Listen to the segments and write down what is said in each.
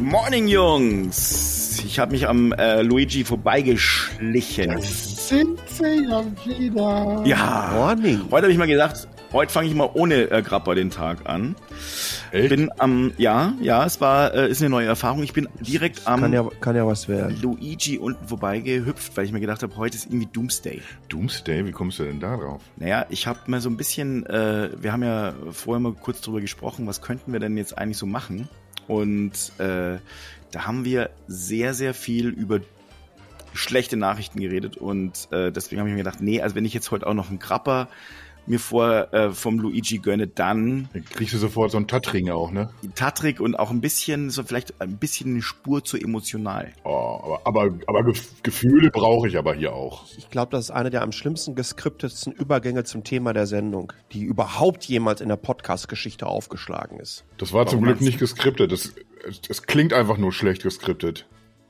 Morning, Jungs. Ich habe mich am äh, Luigi vorbeigeschlichen. Das sind sie ja wieder. Ja. Morning. Heute habe ich mal gedacht, heute fange ich mal ohne äh, Grappa den Tag an. Echt? Bin am, ja, ja, es war, äh, ist eine neue Erfahrung. Ich bin direkt am Kann ja, kann ja was werden. Luigi unten vorbeigehüpft, weil ich mir gedacht habe, heute ist irgendwie Doomsday. Doomsday, wie kommst du denn da drauf? Naja, ich habe mal so ein bisschen, äh, wir haben ja vorher mal kurz drüber gesprochen, was könnten wir denn jetzt eigentlich so machen? Und äh, da haben wir sehr, sehr viel über schlechte Nachrichten geredet und äh, deswegen habe ich mir gedacht, nee, also wenn ich jetzt heute auch noch einen Krapper mir vor äh, vom Luigi gönne, dann Dann kriegst du sofort so einen Tattring auch, ne? Tatrik und auch ein bisschen, so vielleicht ein bisschen eine Spur zu emotional. Oh, aber, aber, aber Gef Gefühle brauche ich aber hier auch. Ich glaube, das ist eine der am schlimmsten geskriptetsten Übergänge zum Thema der Sendung, die überhaupt jemals in der Podcast-Geschichte aufgeschlagen ist. Das war zum Warum Glück meinst nicht geskriptet. Das, es, es klingt einfach nur schlecht geskriptet,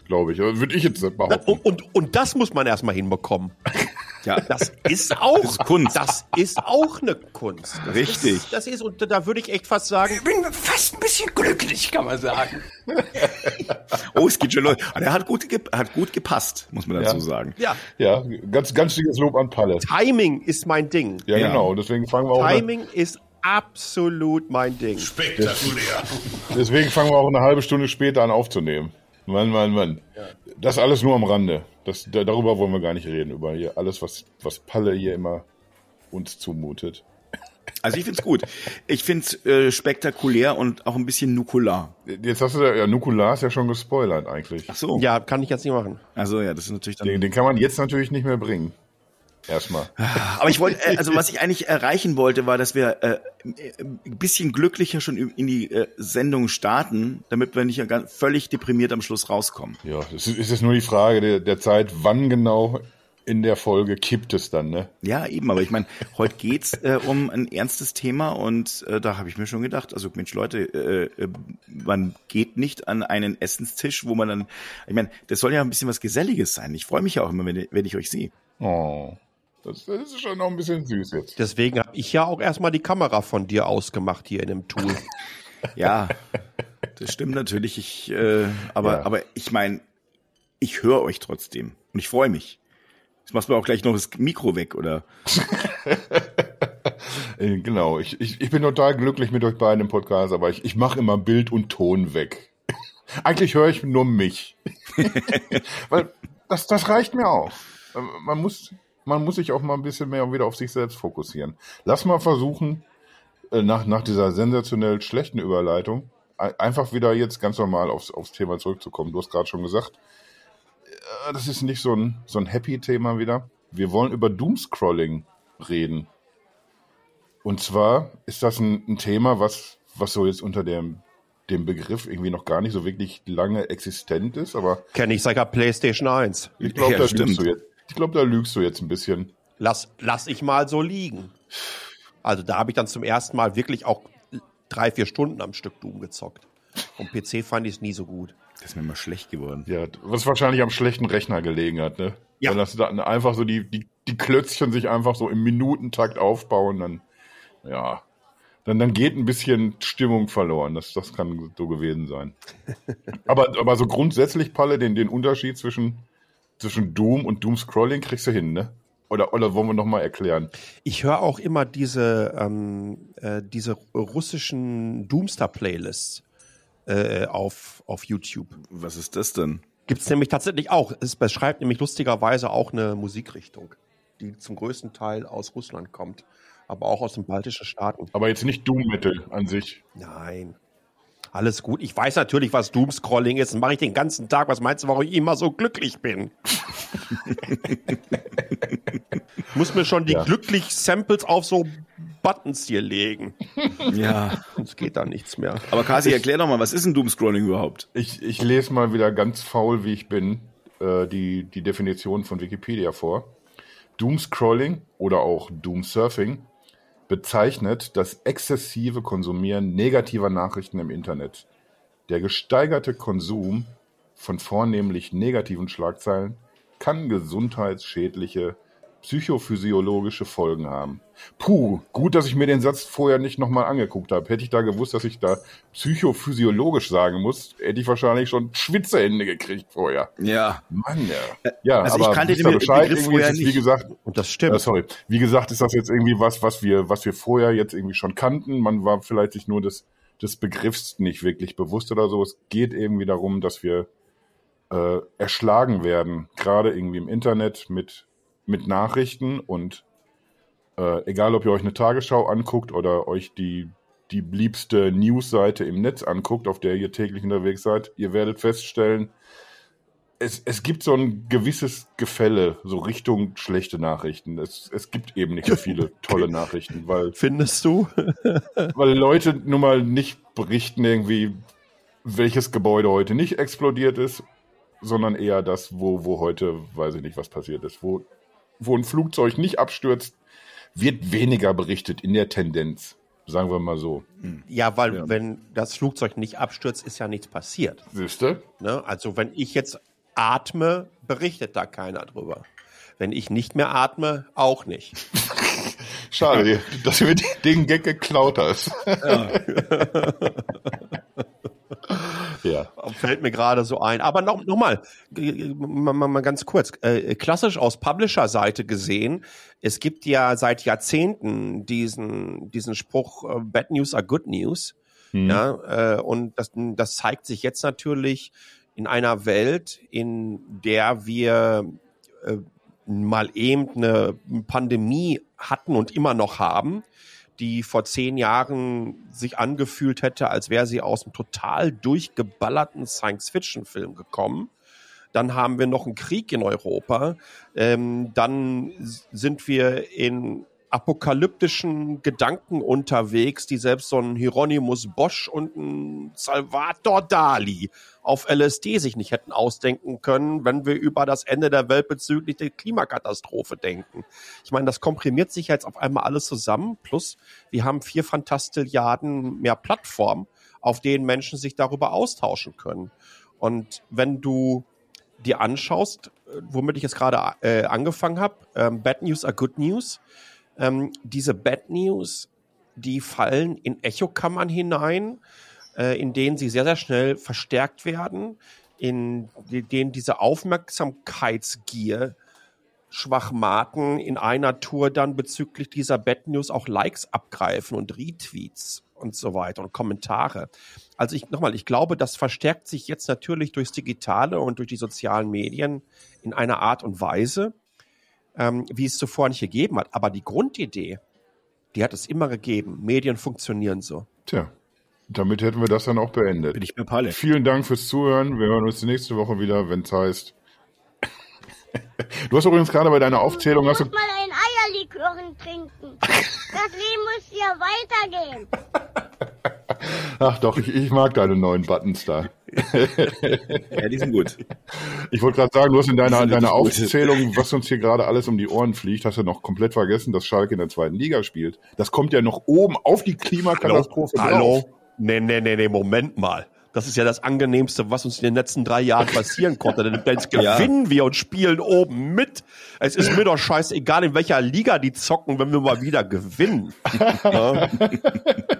glaube ich. Würde ich jetzt Und, behaupten. und, und das muss man erstmal hinbekommen. Ja, Das ist auch Das ist Kunst. Das ist auch eine Kunst. Das Richtig. Ist, das ist, und da würde ich echt fast sagen, Ich bin fast ein bisschen glücklich, kann man sagen. oh, es geht schon los. Der hat gut, hat gut gepasst, muss man dazu Ja. sagen. ja, Ja, ganz, ganz dickes Lob an Palle. Timing ist mein Ding. Ja, Ja. genau. Deswegen fangen wir auch. Timing ist absolut mein Ding. Spektakulär. deswegen fangen wir auch eine halbe Stunde später an aufzunehmen. Mann, Mann, Mann. Das alles nur am Rande. Das, da, darüber wollen wir gar nicht reden. Über hier alles, was, was Palle hier immer uns zumutet. Also ich find's gut. Ich find's äh, spektakulär und auch ein bisschen nukular. Jetzt hast du ja, ja Nukular ist ja schon gespoilert eigentlich. Ach so. Ja, kann ich jetzt nicht machen. Also ja, das ist natürlich dann. Den, den kann man jetzt natürlich nicht mehr bringen. Erstmal. Aber ich wollte, äh, also was ich eigentlich erreichen wollte, war, dass wir äh, ein bisschen glücklicher schon in die äh, Sendung starten, damit wir nicht ganz völlig deprimiert am Schluss rauskommen. Ja, es ist, ist nur die Frage der, der Zeit, wann genau in der Folge kippt es dann, ne? Ja, eben. Aber ich meine, heute geht's äh, um ein ernstes Thema und äh, da habe ich mir schon gedacht, also Mensch, Leute, äh, äh, man geht nicht an einen Essenstisch, wo man dann, ich meine, das soll ja ein bisschen was Geselliges sein. Ich freue mich ja auch immer, wenn, wenn ich euch sehe. Oh. Das, das ist schon noch ein bisschen süß jetzt. Deswegen habe ich ja auch erstmal die Kamera von dir ausgemacht hier in dem Tool. Ja, das stimmt natürlich. Ich, äh, aber, Ja. aber ich meine, ich höre euch trotzdem und ich freue mich. Jetzt machst du auch gleich noch das Mikro weg, oder? Äh, Genau, ich, ich, ich bin total glücklich mit euch beiden im Podcast, aber ich, ich mache immer Bild und Ton weg. Eigentlich höre ich nur mich. Weil das, das reicht mir auch. Man muss, man muss sich auch mal ein bisschen mehr wieder auf sich selbst fokussieren. Lass mal versuchen, äh, nach, nach dieser sensationell schlechten Überleitung, ein- einfach wieder jetzt ganz normal aufs, aufs Thema zurückzukommen. Du hast gerade schon gesagt, äh, das ist nicht so ein, so ein Happy-Thema wieder. Wir wollen über Doomscrolling reden. Und zwar ist das ein, ein Thema, was, was so jetzt unter dem, dem Begriff irgendwie noch gar nicht so wirklich lange existent ist, aber Kenne ich seit der PlayStation 1. ich glaube, Ja, da stimmt. jetzt. Ich glaube, da lügst du jetzt ein bisschen. Lass, lass ich mal so liegen. Also da habe ich dann zum ersten Mal wirklich auch drei, vier Stunden am Stück Doom gezockt. Am PC fand ich es nie so gut. Das ist mir mal schlecht geworden. Ja, was wahrscheinlich am schlechten Rechner gelegen hat, ne? Ja. Wenn das dann einfach so die, die, die Klötzchen sich einfach so im Minutentakt aufbauen, dann, ja, dann, dann geht ein bisschen Stimmung verloren. Das, das kann so gewesen sein. aber, aber so grundsätzlich, Palle, den, den Unterschied zwischen, zwischen Doom und Doom Scrolling kriegst du hin, ne? Oder, oder wollen wir nochmal erklären? Ich höre auch immer diese, ähm, äh, diese russischen Doomstar-Playlists äh, auf, auf YouTube. Was ist das denn? Gibt's nämlich tatsächlich auch. Es beschreibt nämlich lustigerweise auch eine Musikrichtung, die zum größten Teil aus Russland kommt, aber auch aus den baltischen Staaten. Aber jetzt nicht Doom Metal an sich. Nein. Alles gut. Ich weiß natürlich, was Doomscrolling ist. Das mache ich den ganzen Tag. Was meinst du, warum ich immer so glücklich bin? Muss mir schon die Ja. glücklich Samples auf so Buttons hier legen. Ja. Sonst geht da nichts mehr. Aber Kasi, erklär doch mal, was ist ein Doomscrolling überhaupt? Ich, ich lese mal wieder ganz faul, wie ich bin, äh, die, die Definition von Wikipedia vor. Doomscrolling oder auch Doomsurfing bezeichnet das exzessive Konsumieren negativer Nachrichten im Internet. Der gesteigerte Konsum von vornehmlich negativen Schlagzeilen kann gesundheitsschädliche psychophysiologische Folgen haben. Puh, gut, dass ich mir den Satz vorher nicht nochmal angeguckt habe. Hätte ich da gewusst, dass ich da psychophysiologisch sagen muss, hätte ich wahrscheinlich schon Schwitzehände gekriegt vorher. Ja. Mann, ja. Ja, Also ich aber kannte wisst den Bescheid, Begriff vorher ist es, Wie nicht. gesagt, Und das stimmt. äh, sorry. Wie gesagt, ist das jetzt irgendwie was, was wir, was wir vorher jetzt irgendwie schon kannten. Man war vielleicht sich nur des, des Begriffs nicht wirklich bewusst oder so. Es geht irgendwie darum, dass wir äh, erschlagen werden, gerade irgendwie im Internet mit, mit Nachrichten und äh, egal, ob ihr euch eine Tagesschau anguckt oder euch die, die liebste Newsseite im Netz anguckt, auf der ihr täglich unterwegs seid, ihr werdet feststellen, es, es gibt so ein gewisses Gefälle, so Richtung schlechte Nachrichten. Es, es gibt eben nicht so viele tolle Nachrichten, weil, Findest du? weil Leute nun mal nicht berichten irgendwie, welches Gebäude heute nicht explodiert ist, sondern eher das, wo, wo heute, weiß ich nicht, was passiert ist. Wo, wo ein Flugzeug nicht abstürzt, wird weniger berichtet in der Tendenz. Sagen wir mal so. Ja, weil Ja. wenn das Flugzeug nicht abstürzt, ist ja nichts passiert. Siehste? Ne? Also wenn ich jetzt atme, berichtet da keiner drüber. Wenn ich nicht mehr atme, auch nicht. Schade, dass du mir den Gag geklaut hast. ja. Fällt mir gerade so ein. Aber noch, noch mal, mal, mal mal ganz kurz. Äh, klassisch aus Publisher-Seite gesehen, es gibt ja seit Jahrzehnten diesen, diesen Spruch, äh, Bad News are Good News. Hm. Ja, äh, und das, das zeigt sich jetzt natürlich in einer Welt, in der wir äh, mal eben eine Pandemie hatten und immer noch haben, die vor zehn Jahren sich angefühlt hätte, als wäre sie aus einem total durchgeballerten Science-Fiction-Film gekommen. Dann haben wir noch einen Krieg in Europa. Ähm, dann sind wir in apokalyptischen Gedanken unterwegs, die selbst so ein Hieronymus Bosch und ein Salvador Dali auf LSD sich nicht hätten ausdenken können, wenn wir über das Ende der Welt bezüglich der Klimakatastrophe denken. Ich meine, das komprimiert sich jetzt auf einmal alles zusammen. Plus, wir haben vier Fantastilliarden mehr Plattformen, auf denen Menschen sich darüber austauschen können. Und wenn du dir anschaust, äh, womit ich jetzt gerade äh, angefangen habe, ähm, Bad News are Good News, ähm, diese Bad News, die fallen in Echokammern hinein, äh, in denen sie sehr, sehr schnell verstärkt werden, in de- denen diese Aufmerksamkeitsgier Schwachmaten in einer Tour dann bezüglich dieser Bad News auch Likes abgreifen und Retweets und so weiter und Kommentare. Also ich nochmal, ich glaube, das verstärkt sich jetzt natürlich durchs Digitale und durch die sozialen Medien in einer Art und Weise, ähm, wie es zuvor nicht gegeben hat. Aber die Grundidee, die hat es immer gegeben. Medien funktionieren so. Tja, damit hätten wir das dann auch beendet. Bin ich bei Palle. Vielen Dank fürs Zuhören. Wir hören uns nächste Woche wieder, wenn es heißt. Du hast übrigens gerade bei deiner Aufzählung hast du, muss mal ein Eierlikören trinken. Das Leben muss ja weitergehen. ach doch, ich, ich mag deine neuen Buttons da. Ja, die sind gut. Ich wollte gerade sagen, du hast in deiner, deiner. Aufzählung, was uns hier gerade alles um die Ohren fliegt, hast du noch komplett vergessen, dass Schalke in der zweiten Liga spielt. Das kommt ja noch oben auf die Klimakatastrophe drauf. Hallo? Nee, nee, nee, nee, Moment mal. Das ist ja das Angenehmste, was uns in den letzten drei Jahren passieren konnte. Denn jetzt Ja. gewinnen wir und spielen oben mit. Es ist mir doch scheißegal, in welcher Liga die zocken, wenn wir mal wieder gewinnen. ja?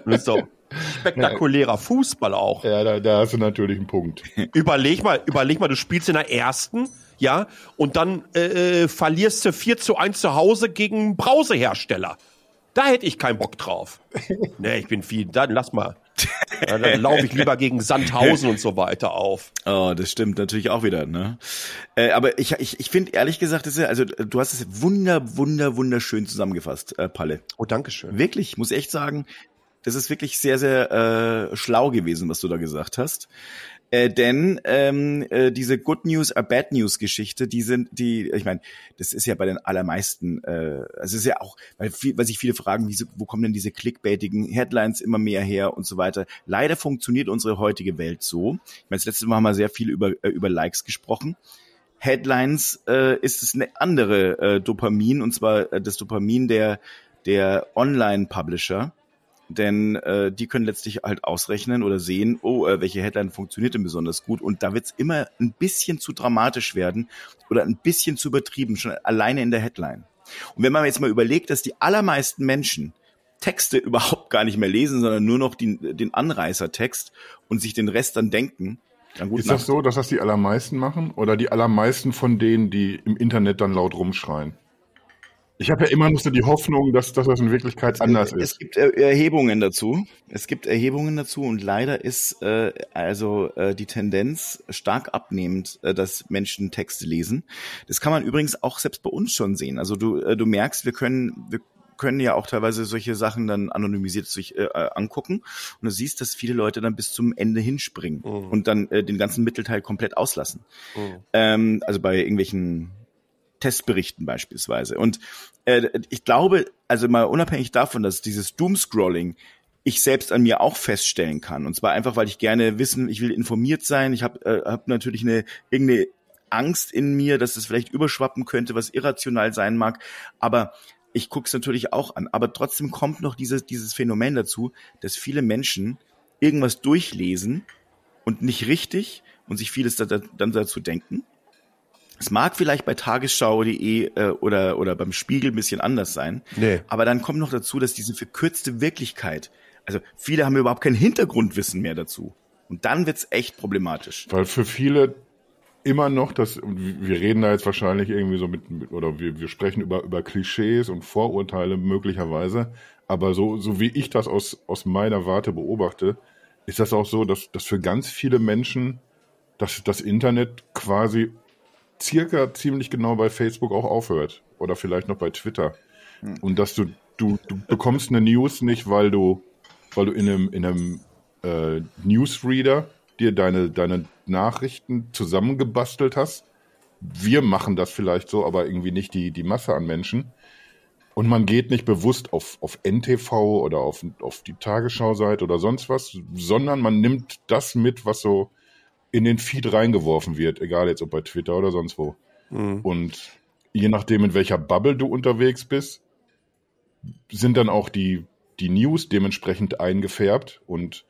Das ist doch spektakulärer Fußball auch. Ja, da, da hast du natürlich einen Punkt. Überleg mal, überleg mal, du spielst in der ersten, ja, und dann äh, äh, verlierst du 4 zu 1 zu Hause gegen einen Brausehersteller. Da hätte ich keinen Bock drauf. Nee, ich bin viel, dann lass mal. Ja, dann laufe ich lieber gegen Sandhausen und so weiter auf. Oh, das stimmt natürlich auch wieder, ne? Äh, aber ich, ich, ich finde ehrlich gesagt, das ist, ja- also du hast es wunder, wunder, wunderschön zusammengefasst, äh, Palle. Oh, Dankeschön. Wirklich, muss echt sagen, das ist wirklich sehr, sehr äh, schlau gewesen, was du da gesagt hast. Äh, denn ähm, äh, diese Good News are Bad News Geschichte, die sind, die, ich meine, das ist ja bei den allermeisten, äh, es ist ja auch, weil, viel, weil sich viele fragen, wieso, wo kommen denn diese clickbaitigen Headlines immer mehr her und so weiter. Leider funktioniert unsere heutige Welt so. Ich meine, das letzte Mal haben wir sehr viel über, äh, über Likes gesprochen. Headlines äh, ist es eine andere äh, Dopamin, und zwar äh, das Dopamin der, der Online-Publisher. Denn äh, die können letztlich halt ausrechnen oder sehen, oh, äh, welche Headline funktioniert denn besonders gut. Und da wird's immer ein bisschen zu dramatisch werden oder ein bisschen zu übertrieben, schon alleine in der Headline. Und wenn man jetzt mal überlegt, dass die allermeisten Menschen Texte überhaupt gar nicht mehr lesen, sondern nur noch den, den Anreißertext und sich den Rest dann denken, dann gut Ist das so, dass das die allermeisten machen? Oder die allermeisten von denen, die im Internet dann laut rumschreien? Ich habe ja immer noch so die Hoffnung, dass, dass das in Wirklichkeit anders es ist. gibt Er- Erhebungen dazu. Es gibt Erhebungen dazu und leider ist äh, also äh, die Tendenz stark abnehmend, äh, dass Menschen Texte lesen. Das kann man übrigens auch selbst bei uns schon sehen. Also du äh, du merkst, wir können wir können ja auch teilweise solche Sachen dann anonymisiert sich äh, äh, angucken und du siehst, dass viele Leute dann bis zum Ende hinspringen Mhm. und dann äh, den ganzen Mittelteil komplett auslassen. Mhm. Ähm, also bei irgendwelchen Testberichten beispielsweise. Und äh, ich glaube, also mal unabhängig davon, dass dieses Doomscrolling ich selbst an mir auch feststellen kann. Und zwar einfach, weil ich gerne wissen, ich will informiert sein. Ich habe äh, hab natürlich eine irgendeine Angst in mir, dass es vielleicht überschwappen könnte, was irrational sein mag. Aber ich gucke es natürlich auch an. Aber trotzdem kommt noch dieses, dieses Phänomen dazu, dass viele Menschen irgendwas durchlesen und nicht richtig und sich vieles da, da, dann dazu denken. Es mag vielleicht bei tagesschau.de äh, oder, oder beim Spiegel ein bisschen anders sein. Nee. Aber dann kommt noch dazu, dass diese verkürzte Wirklichkeit, also viele haben überhaupt kein Hintergrundwissen mehr dazu. Und dann wird's echt problematisch. Weil für viele immer noch das, wir reden da jetzt wahrscheinlich irgendwie so mit, mit oder wir, wir sprechen über, über Klischees und Vorurteile möglicherweise, aber so, so wie ich das aus, aus meiner Warte beobachte, ist das auch so, dass, dass für ganz viele Menschen dass das Internet quasi circa ziemlich genau bei Facebook auch aufhört. Oder vielleicht noch bei Twitter. Und dass du, du, du bekommst eine News nicht, weil du, weil du in einem, in einem äh, Newsreader dir deine, deine Nachrichten zusammengebastelt hast. Wir machen das vielleicht so, aber irgendwie nicht die, die Masse an Menschen. Und man geht nicht bewusst auf, auf NTV oder auf, auf die Tagesschau-Seite oder sonst was, sondern man nimmt das mit, was so in den Feed reingeworfen wird, egal jetzt ob bei Twitter oder sonst wo. Mhm. Und je nachdem, in welcher Bubble du unterwegs bist, sind dann auch die, die News dementsprechend eingefärbt. Und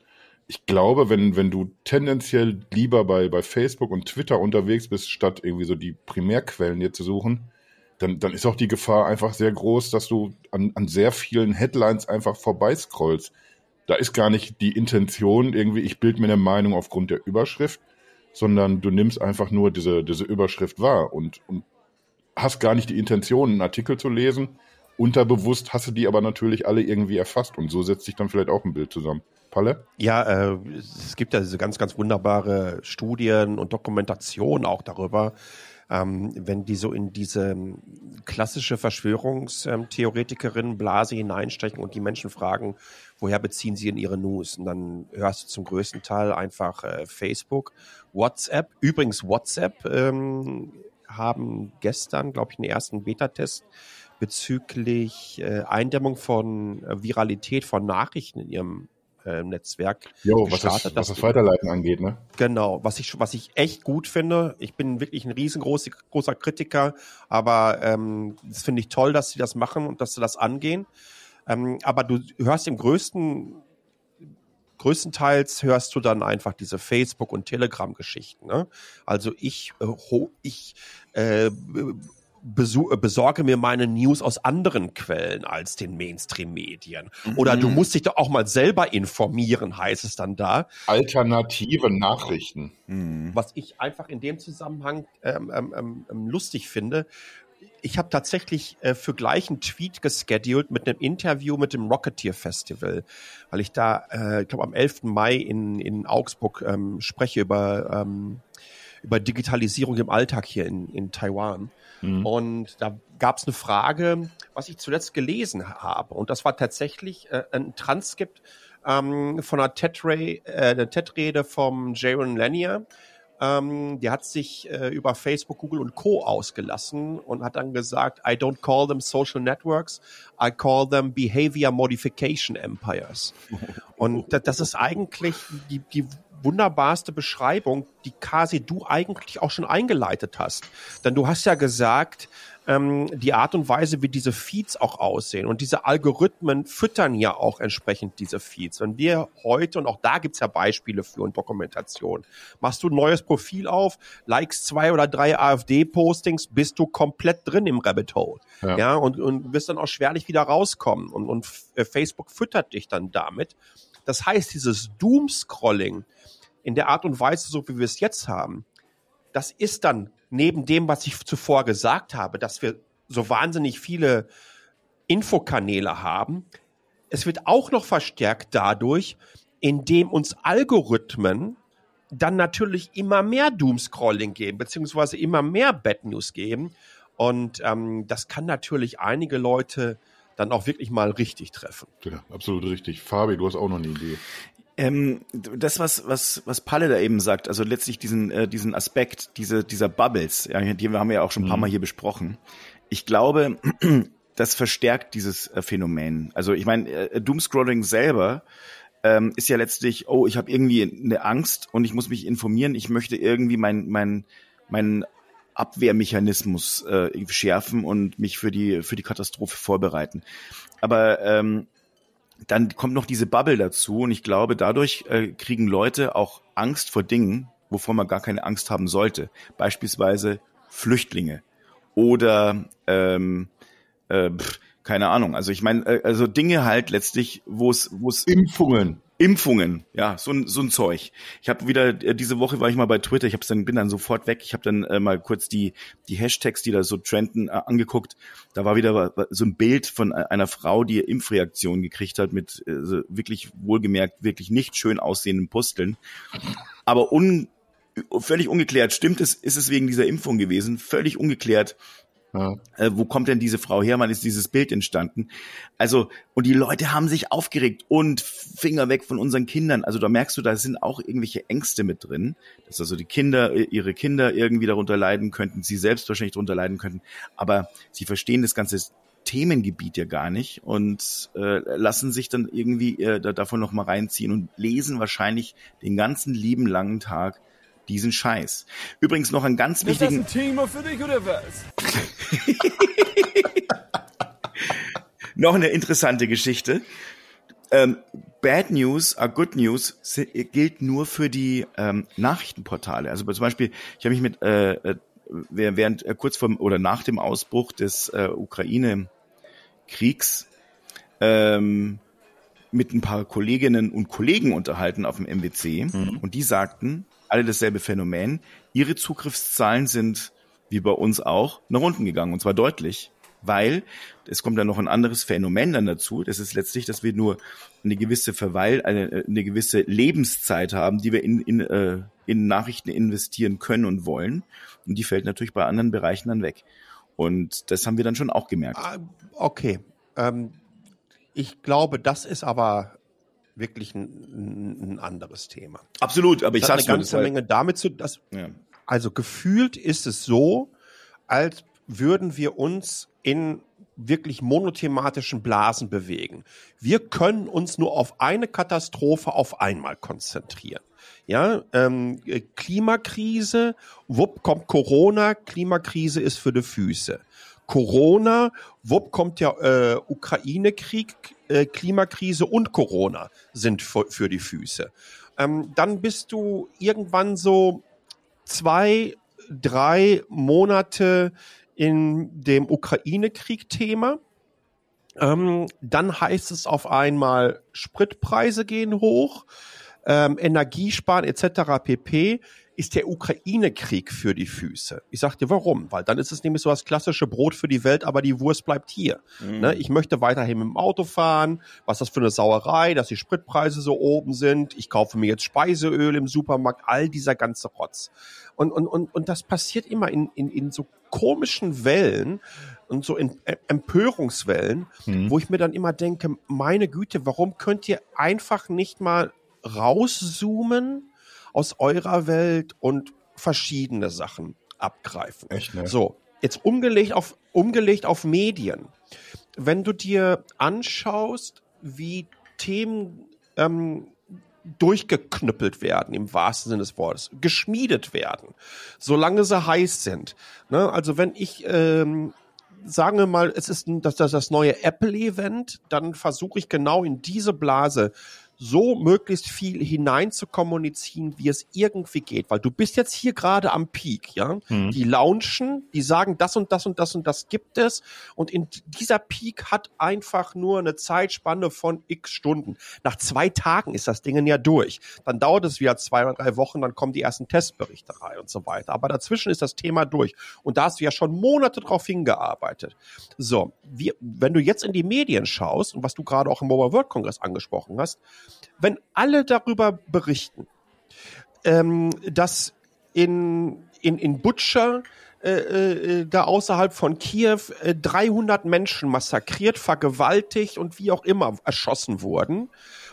ich glaube, wenn, wenn du tendenziell lieber bei, bei Facebook und Twitter unterwegs bist, statt irgendwie so die Primärquellen dir zu suchen, dann, dann ist auch die Gefahr einfach sehr groß, dass du an, an sehr vielen Headlines einfach vorbeiscrollst. Da ist gar nicht die Intention irgendwie, ich bild mir eine Meinung aufgrund der Überschrift, sondern du nimmst einfach nur diese, diese Überschrift wahr und, und hast gar nicht die Intention, einen Artikel zu lesen. Unterbewusst hast du die aber natürlich alle irgendwie erfasst und so setzt sich dann vielleicht auch ein Bild zusammen. Palle? Ja, äh, es gibt ja diese ganz, ganz wunderbare Studien und Dokumentation auch darüber, ähm, wenn die so in diese ähm, klassische Verschwörungstheoretikerin-Blase hineinstechen und die Menschen fragen, woher beziehen sie in ihre News? Und dann hörst du zum größten Teil einfach äh, Facebook, WhatsApp. Übrigens, WhatsApp ähm, haben gestern, glaube ich, einen ersten Beta-Test bezüglich äh, Eindämmung von äh, Viralität von Nachrichten in ihrem äh, Netzwerk Jo, was das, gestartet. was das Weiterleiten angeht, ne? Genau, was ich, was ich echt gut finde. Ich bin wirklich ein riesengroßer großer Kritiker, aber ähm, das finde ich toll, dass sie das machen und dass sie das angehen. Ähm, aber du hörst im größten, größtenteils hörst du dann einfach diese Facebook- und Telegram-Geschichten. Ne? Also ich, äh, ho, ich äh, äh, besorge mir meine News aus anderen Quellen als den Mainstream-Medien. Oder du musst dich doch auch mal selber informieren, heißt es dann da. Alternative Nachrichten. Mhm. Was ich einfach in dem Zusammenhang ähm, ähm, ähm, ähm, lustig finde, ich habe tatsächlich äh, für gleich einen Tweet gescheduled mit einem Interview mit dem Rocketeer Festival, weil ich da, äh, ich glaube am 11. Mai in, in Augsburg ähm, spreche über, ähm, über Digitalisierung im Alltag hier in, in Taiwan. Und da gab es eine Frage, was ich zuletzt gelesen habe. Und das war tatsächlich äh, ein Transkript ähm, von einer TED-Rede äh, TED-Rede vom Jaron Lanier. Ähm, der hat sich äh, über Facebook, Google und Co. ausgelassen und hat dann gesagt, I don't call them social networks, I call them behavior modification empires. Und da- das ist eigentlich die, die, wunderbarste Beschreibung, die quasi du eigentlich auch schon eingeleitet hast. Denn du hast ja gesagt, ähm, die Art und Weise, wie diese Feeds auch aussehen und diese Algorithmen füttern ja auch entsprechend diese Feeds. Wenn wir heute, und auch da gibt's ja Beispiele für und Dokumentation, machst du ein neues Profil auf, likest zwei oder drei AfD-Postings, bist du komplett drin im Rabbit Hole. Ja, ja und, und wirst dann auch schwerlich wieder rauskommen. Und, und äh, Facebook füttert dich dann damit. Das heißt, dieses Doom-Scrolling in der Art und Weise, so wie wir es jetzt haben, das ist dann neben dem, was ich zuvor gesagt habe, dass wir so wahnsinnig viele Infokanäle haben, es wird auch noch verstärkt dadurch, indem uns Algorithmen dann natürlich immer mehr Doomscrolling geben, beziehungsweise immer mehr Bad News geben. Und ähm, das kann natürlich einige Leute dann auch wirklich mal richtig treffen. Ja, absolut richtig. Fabi, du hast auch noch eine Idee. Ähm, das, was, was, was Palle da eben sagt, also letztlich diesen, äh, diesen Aspekt, diese, dieser Bubbles, ja, die haben wir ja auch schon ein paar mhm. Mal hier besprochen. Ich glaube, das verstärkt dieses äh, Phänomen. Also ich meine, äh, Doomscrolling selber ähm, ist ja letztlich, oh, ich habe irgendwie eine Angst und ich muss mich informieren, ich möchte irgendwie mein, mein, mein Abwehrmechanismus äh, schärfen und mich für die, für die Katastrophe vorbereiten. Aber ähm, dann kommt noch diese Bubble dazu und ich glaube, dadurch äh, kriegen Leute auch Angst vor Dingen, wovor man gar keine Angst haben sollte. Beispielsweise Flüchtlinge oder ähm, äh, pff, keine Ahnung. Also ich meine, äh, also Dinge halt letztlich, wo es, wo es Impfungen. Impfungen, ja, so ein, so ein Zeug. Ich habe wieder äh, diese Woche war ich mal bei Twitter, ich hab's dann bin dann sofort weg. Ich habe dann äh, mal kurz die die Hashtags, die da so trenden, äh, angeguckt. Da war wieder so ein Bild von e-, einer Frau, die Impfreaktion gekriegt hat mit äh, wirklich wohlgemerkt wirklich nicht schön aussehenden Pusteln. Aber un, völlig ungeklärt, stimmt es, ist es wegen dieser Impfung gewesen, völlig ungeklärt. Ja. Äh, wo kommt denn diese Frau her? Wann ist dieses Bild entstanden? Also, und die Leute haben sich aufgeregt und Finger weg von unseren Kindern. Also da merkst du, da sind auch irgendwelche Ängste mit drin, dass also die Kinder, äh, ihre Kinder irgendwie darunter leiden könnten, sie selbst wahrscheinlich darunter leiden könnten. Aber sie verstehen das ganze Themengebiet ja gar nicht und äh, lassen sich dann irgendwie äh, davon nochmal reinziehen und lesen wahrscheinlich den ganzen lieben langen Tag diesen Scheiß. Übrigens noch ein ganz wichtigen. Ist das ein Thema für dich oder was? noch eine interessante Geschichte. Ähm, Bad News are Good News gilt nur für die ähm, Nachrichtenportale. Also zum Beispiel, ich habe mich mit äh, äh während äh, kurz vor oder nach dem Ausbruch des äh, Ukraine-Kriegs ähm, mit ein paar Kolleginnen und Kollegen unterhalten auf dem MWC mhm. und die sagten, alle dasselbe Phänomen. Ihre Zugriffszahlen sind, wie bei uns auch, nach unten gegangen und zwar deutlich, weil es kommt dann noch ein anderes Phänomen dann dazu. Das ist letztlich, dass wir nur eine gewisse Verweil, eine, eine gewisse Lebenszeit haben, die wir in, in, äh, in Nachrichten investieren können und wollen. Und die fällt natürlich bei anderen Bereichen dann weg. Und das haben wir dann schon auch gemerkt. Ah, okay. Ähm, ich glaube, das ist aber wirklich ein, ein anderes Thema. Absolut, aber ich sage eine ganze Menge damit zu, dass, ja. also gefühlt ist es so, als würden wir uns in wirklich monothematischen Blasen bewegen. Wir können uns nur auf eine Katastrophe auf einmal konzentrieren. Ja, ähm, Klimakrise, wupp kommt Corona, Klimakrise ist für die Füße. Corona, wupp kommt der äh, Ukraine-Krieg, äh, Klimakrise und Corona sind für, für die Füße. Ähm, dann bist du irgendwann so zwei, drei Monate in dem Ukraine-Krieg-Thema. Ähm, dann heißt es auf einmal, Spritpreise gehen hoch, ähm, Energiesparen etc. pp ist der Ukraine-Krieg für die Füße. Ich sag dir warum, weil dann ist es nämlich so das klassische Brot für die Welt, aber die Wurst bleibt hier. Mhm. Ne? Ich möchte weiterhin mit dem Auto fahren. Was ist das für eine Sauerei, dass die Spritpreise so oben sind? Ich kaufe mir jetzt Speiseöl im Supermarkt, all dieser ganze Rotz. Und, und, und, und das passiert immer in, in, in so komischen Wellen und so in Empörungswellen, mhm. wo ich mir dann immer denke, meine Güte, warum könnt ihr einfach nicht mal rauszoomen aus eurer Welt und verschiedene Sachen abgreifen. Echt, ne? So, jetzt umgelegt auf, umgelegt auf Medien. Wenn du dir anschaust, wie Themen ähm, durchgeknüppelt werden, im wahrsten Sinne des Wortes, geschmiedet werden, solange sie heiß sind. Ne? Also wenn ich ähm, sagen wir mal, es ist das, das, das neue Apple-Event, dann versuche ich genau in diese Blase so möglichst viel hinein zu kommunizieren, wie es irgendwie geht. Weil du bist jetzt hier gerade am Peak, ja. Mhm. Die launchen, die sagen, das und das und das und das gibt es. Und in dieser Peak hat einfach nur eine Zeitspanne von x Stunden. Nach zwei Tagen ist das Ding ja durch. Dann dauert es wieder zwei oder drei Wochen, dann kommen die ersten Testberichte rein und so weiter. Aber dazwischen ist das Thema durch. Und da hast du ja schon Monate drauf hingearbeitet. So, wir, wenn du jetzt in die Medien schaust und was du gerade auch im Mobile World Congress angesprochen hast, wenn alle darüber berichten, ähm, dass in, in, in Butcher äh, äh, da außerhalb von Kiew äh, 300 Menschen massakriert, vergewaltigt und wie auch immer erschossen wurden.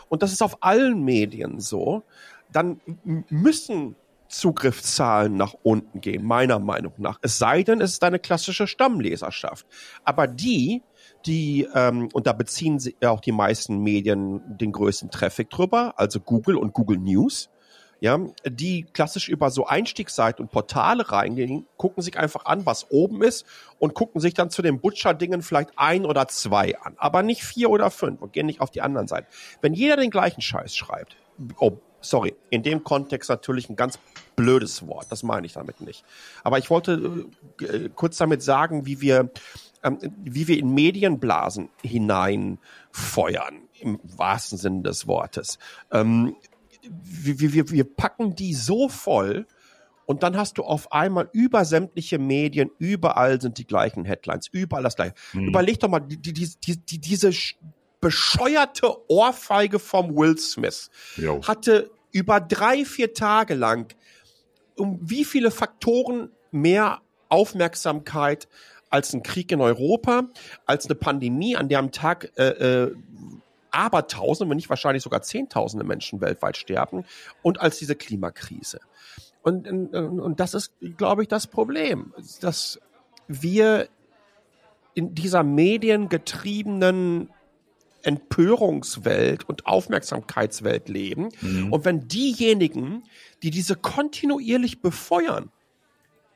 Und das ist auf allen Medien so. Dann müssen Zugriffszahlen nach unten gehen, meiner Meinung nach. Es sei denn, es ist eine klassische Stammleserschaft. Aber die, die, ähm, und da beziehen sich auch die meisten Medien den größten Traffic drüber, also Google und Google News, ja, die klassisch über so Einstiegsseiten und Portale reingehen, gucken sich einfach an, was oben ist und gucken sich dann zu den Butcher-Dingen vielleicht ein oder zwei an, aber nicht vier oder fünf und gehen nicht auf die anderen Seiten. Wenn jeder den gleichen Scheiß schreibt, oh, sorry, in dem Kontext natürlich ein ganz blödes Wort, das meine ich damit nicht. Aber ich wollte äh, kurz damit sagen, wie wir ähm, wie wir in Medienblasen hineinfeuern, im wahrsten Sinne des Wortes. Ähm, wir, wir, wir packen die so voll, und dann hast du auf einmal über sämtliche Medien, überall sind die gleichen Headlines, überall das gleiche. Mhm. Überleg doch mal, die, die, die, die, diese bescheuerte Ohrfeige vom Will Smith jo. hatte über drei, vier Tage lang um wie viele Faktoren mehr Aufmerksamkeit als ein Krieg in Europa, als eine Pandemie, an der am Tag äh, äh, Abertausende, wenn nicht wahrscheinlich sogar Zehntausende Menschen weltweit sterben und als diese Klimakrise. Und, und, und das ist, glaube ich, das Problem, dass wir in dieser mediengetriebenen Empörungswelt und Aufmerksamkeitswelt leben. Mhm. Und wenn diejenigen, die diese kontinuierlich befeuern,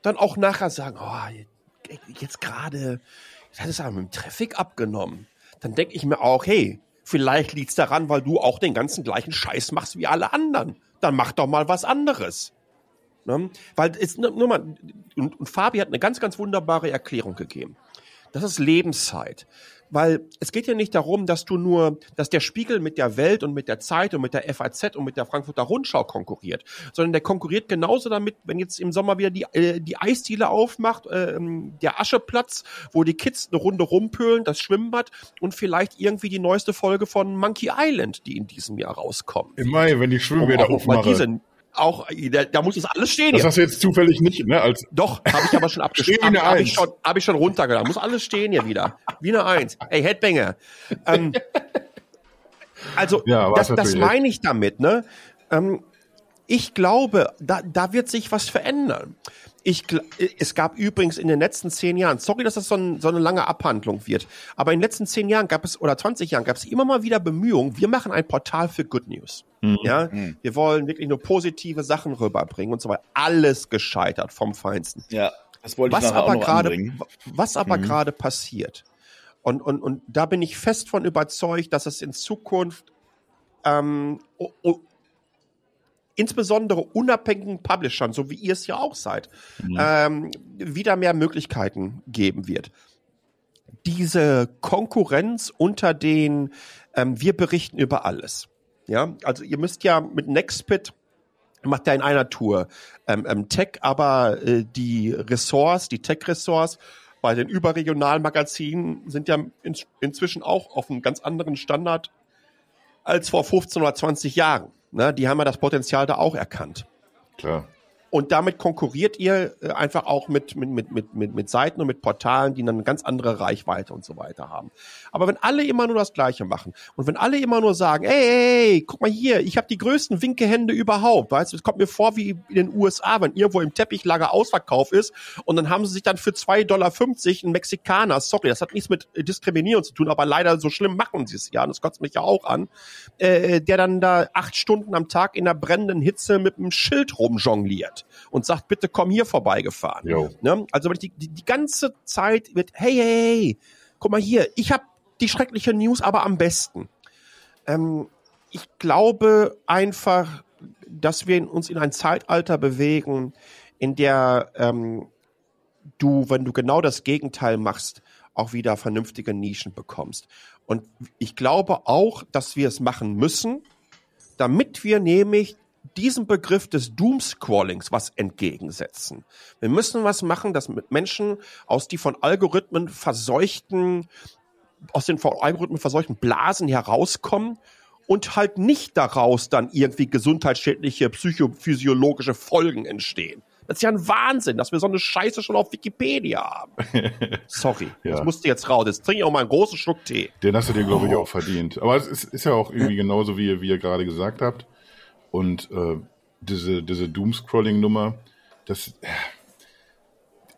dann auch nachher sagen, oh, jetzt gerade, hat es aber mit dem Traffic abgenommen. Dann denke ich mir auch, hey, vielleicht liegt's daran, weil du auch den ganzen gleichen Scheiß machst wie alle anderen. Dann mach doch mal was anderes. Ne? Weil es nur mal, und, und Fabi hat eine ganz, ganz wunderbare Erklärung gegeben. Das ist Lebenszeit weil es geht ja nicht darum, dass du nur, dass der Spiegel mit der Welt und mit der Zeit und mit der FAZ und mit der Frankfurter Rundschau konkurriert, sondern der konkurriert genauso damit, wenn jetzt im Sommer wieder die, äh, die Eisdiele aufmacht, äh, der Ascheplatz, wo die Kids eine Runde rumpölen, das Schwimmbad und vielleicht irgendwie die neueste Folge von Monkey Island, die in diesem Jahr rauskommt. Im Mai, wenn die Schwimmbäder um aufmachen auch, da, da muss es alles stehen. Das hast du jetzt zufällig nicht, ne? Als Doch, habe ich aber schon abgeschrieben. Habe hab ich, schon, hab ich schon runtergeladen. Muss alles stehen hier wieder. Wie eine Eins. Ey, Headbanger. Ähm, also, ja, das, das meine ich damit, ne? Ähm, ich glaube, da, da wird sich was verändern. Ich, es gab übrigens in den letzten zehn Jahren, sorry, dass das so, ein, so, eine lange Abhandlung wird, aber in den letzten zehn Jahren gab es, oder 20 Jahren gab es immer mal wieder Bemühungen, wir machen ein Portal für Good News. Mhm. Ja, mhm. wir wollen wirklich nur positive Sachen rüberbringen und so weiter. Alles gescheitert vom Feinsten. Ja, das wollte ich was aber gerade, Was aber mhm. gerade passiert, und, und, und da bin ich fest von überzeugt, dass es in Zukunft ähm, insbesondere unabhängigen Publishern, so wie ihr es ja auch seid, mhm. ähm, wieder mehr Möglichkeiten geben wird. Diese Konkurrenz unter den, ähm, wir berichten über alles. Ja, also ihr müsst ja mit Nextpit macht ja in einer Tour ähm, ähm, Tech, aber äh, die Ressorts, die Tech-Ressorts bei den überregionalen Magazinen sind ja in, inzwischen auch auf einem ganz anderen Standard als vor 15 oder 20 Jahren. Ne? Die haben ja das Potenzial da auch erkannt. Klar. Und damit konkurriert ihr äh, einfach auch mit, mit, mit, mit, mit, mit Seiten und mit Portalen, die dann eine ganz andere Reichweite und so weiter haben. Aber wenn alle immer nur das Gleiche machen und wenn alle immer nur sagen, ey, ey, guck mal hier, ich habe die größten Winkehände überhaupt, weißt du, es kommt mir vor wie in den USA, wenn irgendwo im Teppichlager Ausverkauf ist und dann haben sie sich dann für 2,50 Dollar einen Mexikaner, sorry, das hat nichts mit Diskriminieren zu tun, aber leider so schlimm machen sie es ja, und das kotzt mich ja auch an, äh, der dann da acht Stunden am Tag in der brennenden Hitze mit einem Schild rumjongliert und sagt, bitte komm hier vorbeigefahren. Ne? Also die, die, die ganze Zeit wird, hey, hey, hey, guck mal hier, ich habe die schreckliche News aber am besten. Ähm, ich glaube einfach, dass wir uns in ein Zeitalter bewegen, in der ähm, du, wenn du genau das Gegenteil machst, auch wieder vernünftige Nischen bekommst. Und ich glaube auch, dass wir es machen müssen, damit wir nämlich diesem Begriff des Doomscrawlings was entgegensetzen. Wir müssen was machen, dass mit Menschen aus die von Algorithmen verseuchten, aus den von Algorithmen verseuchten Blasen herauskommen und halt nicht daraus dann irgendwie gesundheitsschädliche psychophysiologische Folgen entstehen. Das ist ja ein Wahnsinn, dass wir so eine Scheiße schon auf Wikipedia haben. Sorry, Ja. das musste jetzt raus. Jetzt trinke ich auch mal einen großen Schluck Tee. Den hast du dir, glaube ich, auch verdient. Aber es ist, ist ja auch irgendwie genauso, wie, ihr- wie ihr gerade gesagt habt. Und äh, diese, diese Doomscrolling-Nummer, das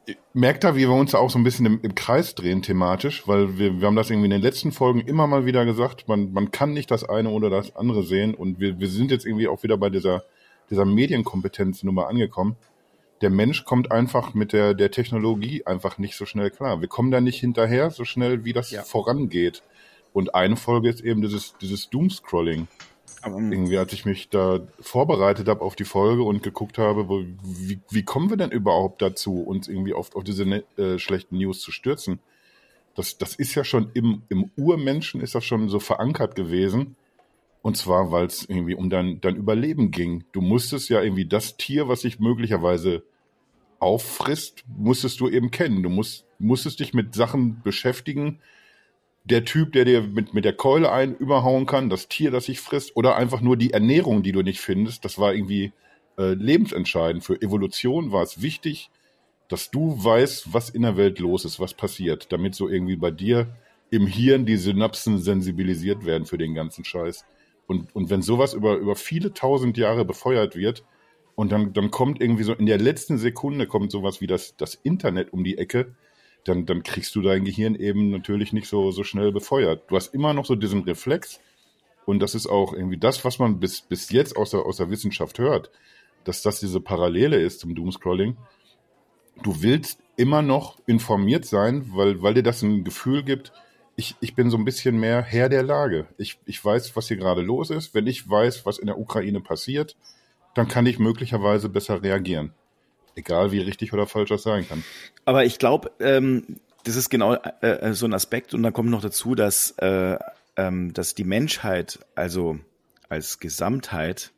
äh, merkt da, wie wir uns da auch so ein bisschen im, im Kreis drehen thematisch, weil wir, wir haben das irgendwie in den letzten Folgen immer mal wieder gesagt, man, man kann nicht das eine oder das andere sehen. Und wir, wir sind jetzt irgendwie auch wieder bei dieser, dieser Medienkompetenznummer angekommen. Der Mensch kommt einfach mit der, der Technologie einfach nicht so schnell klar. Wir kommen da nicht hinterher so schnell, wie das Ja. vorangeht. Und eine Folge ist eben dieses, dieses Doomscrolling. Aber, Irgendwie, als ich mich da vorbereitet habe auf die Folge und geguckt habe, wo, wie, wie kommen wir denn überhaupt dazu, uns irgendwie auf, auf diese ne, äh, schlechten News zu stürzen? Das, das ist ja schon im, im Urmenschen ist das schon so verankert gewesen. Und zwar, weil es irgendwie um dein, dein Überleben ging. Du musstest ja irgendwie das Tier, was sich möglicherweise auffrisst, musstest du eben kennen. Du musst, musstest dich mit Sachen beschäftigen, der Typ, der dir mit, mit der Keule ein überhauen kann, das Tier, das sich frisst, oder einfach nur die Ernährung, die du nicht findest, das war irgendwie äh, lebensentscheidend. Für Evolution war es wichtig, dass du weißt, was in der Welt los ist, was passiert, damit so irgendwie bei dir im Hirn die Synapsen sensibilisiert werden für den ganzen Scheiß. Und, und wenn sowas über, über viele tausend Jahre befeuert wird, und dann, dann kommt irgendwie so in der letzten Sekunde kommt sowas wie das, das Internet um die Ecke, dann, dann kriegst du dein Gehirn eben natürlich nicht so, so schnell befeuert. Du hast immer noch so diesen Reflex. Und das ist auch irgendwie das, was man bis, bis jetzt aus der, aus der Wissenschaft hört, dass das diese Parallele ist zum Doomscrolling. Du willst immer noch informiert sein, weil, weil dir das ein Gefühl gibt, ich, ich bin so ein bisschen mehr Herr der Lage. Ich, ich weiß, was hier gerade los ist. Wenn ich weiß, was in der Ukraine passiert, dann kann ich möglicherweise besser reagieren. Egal wie richtig oder falsch das sein kann. aber ich glaube, ähm, das ist genau äh, so ein Aspekt und da kommt noch dazu, dass, äh, ähm, dass die Menschheit, also als Gesamtheit,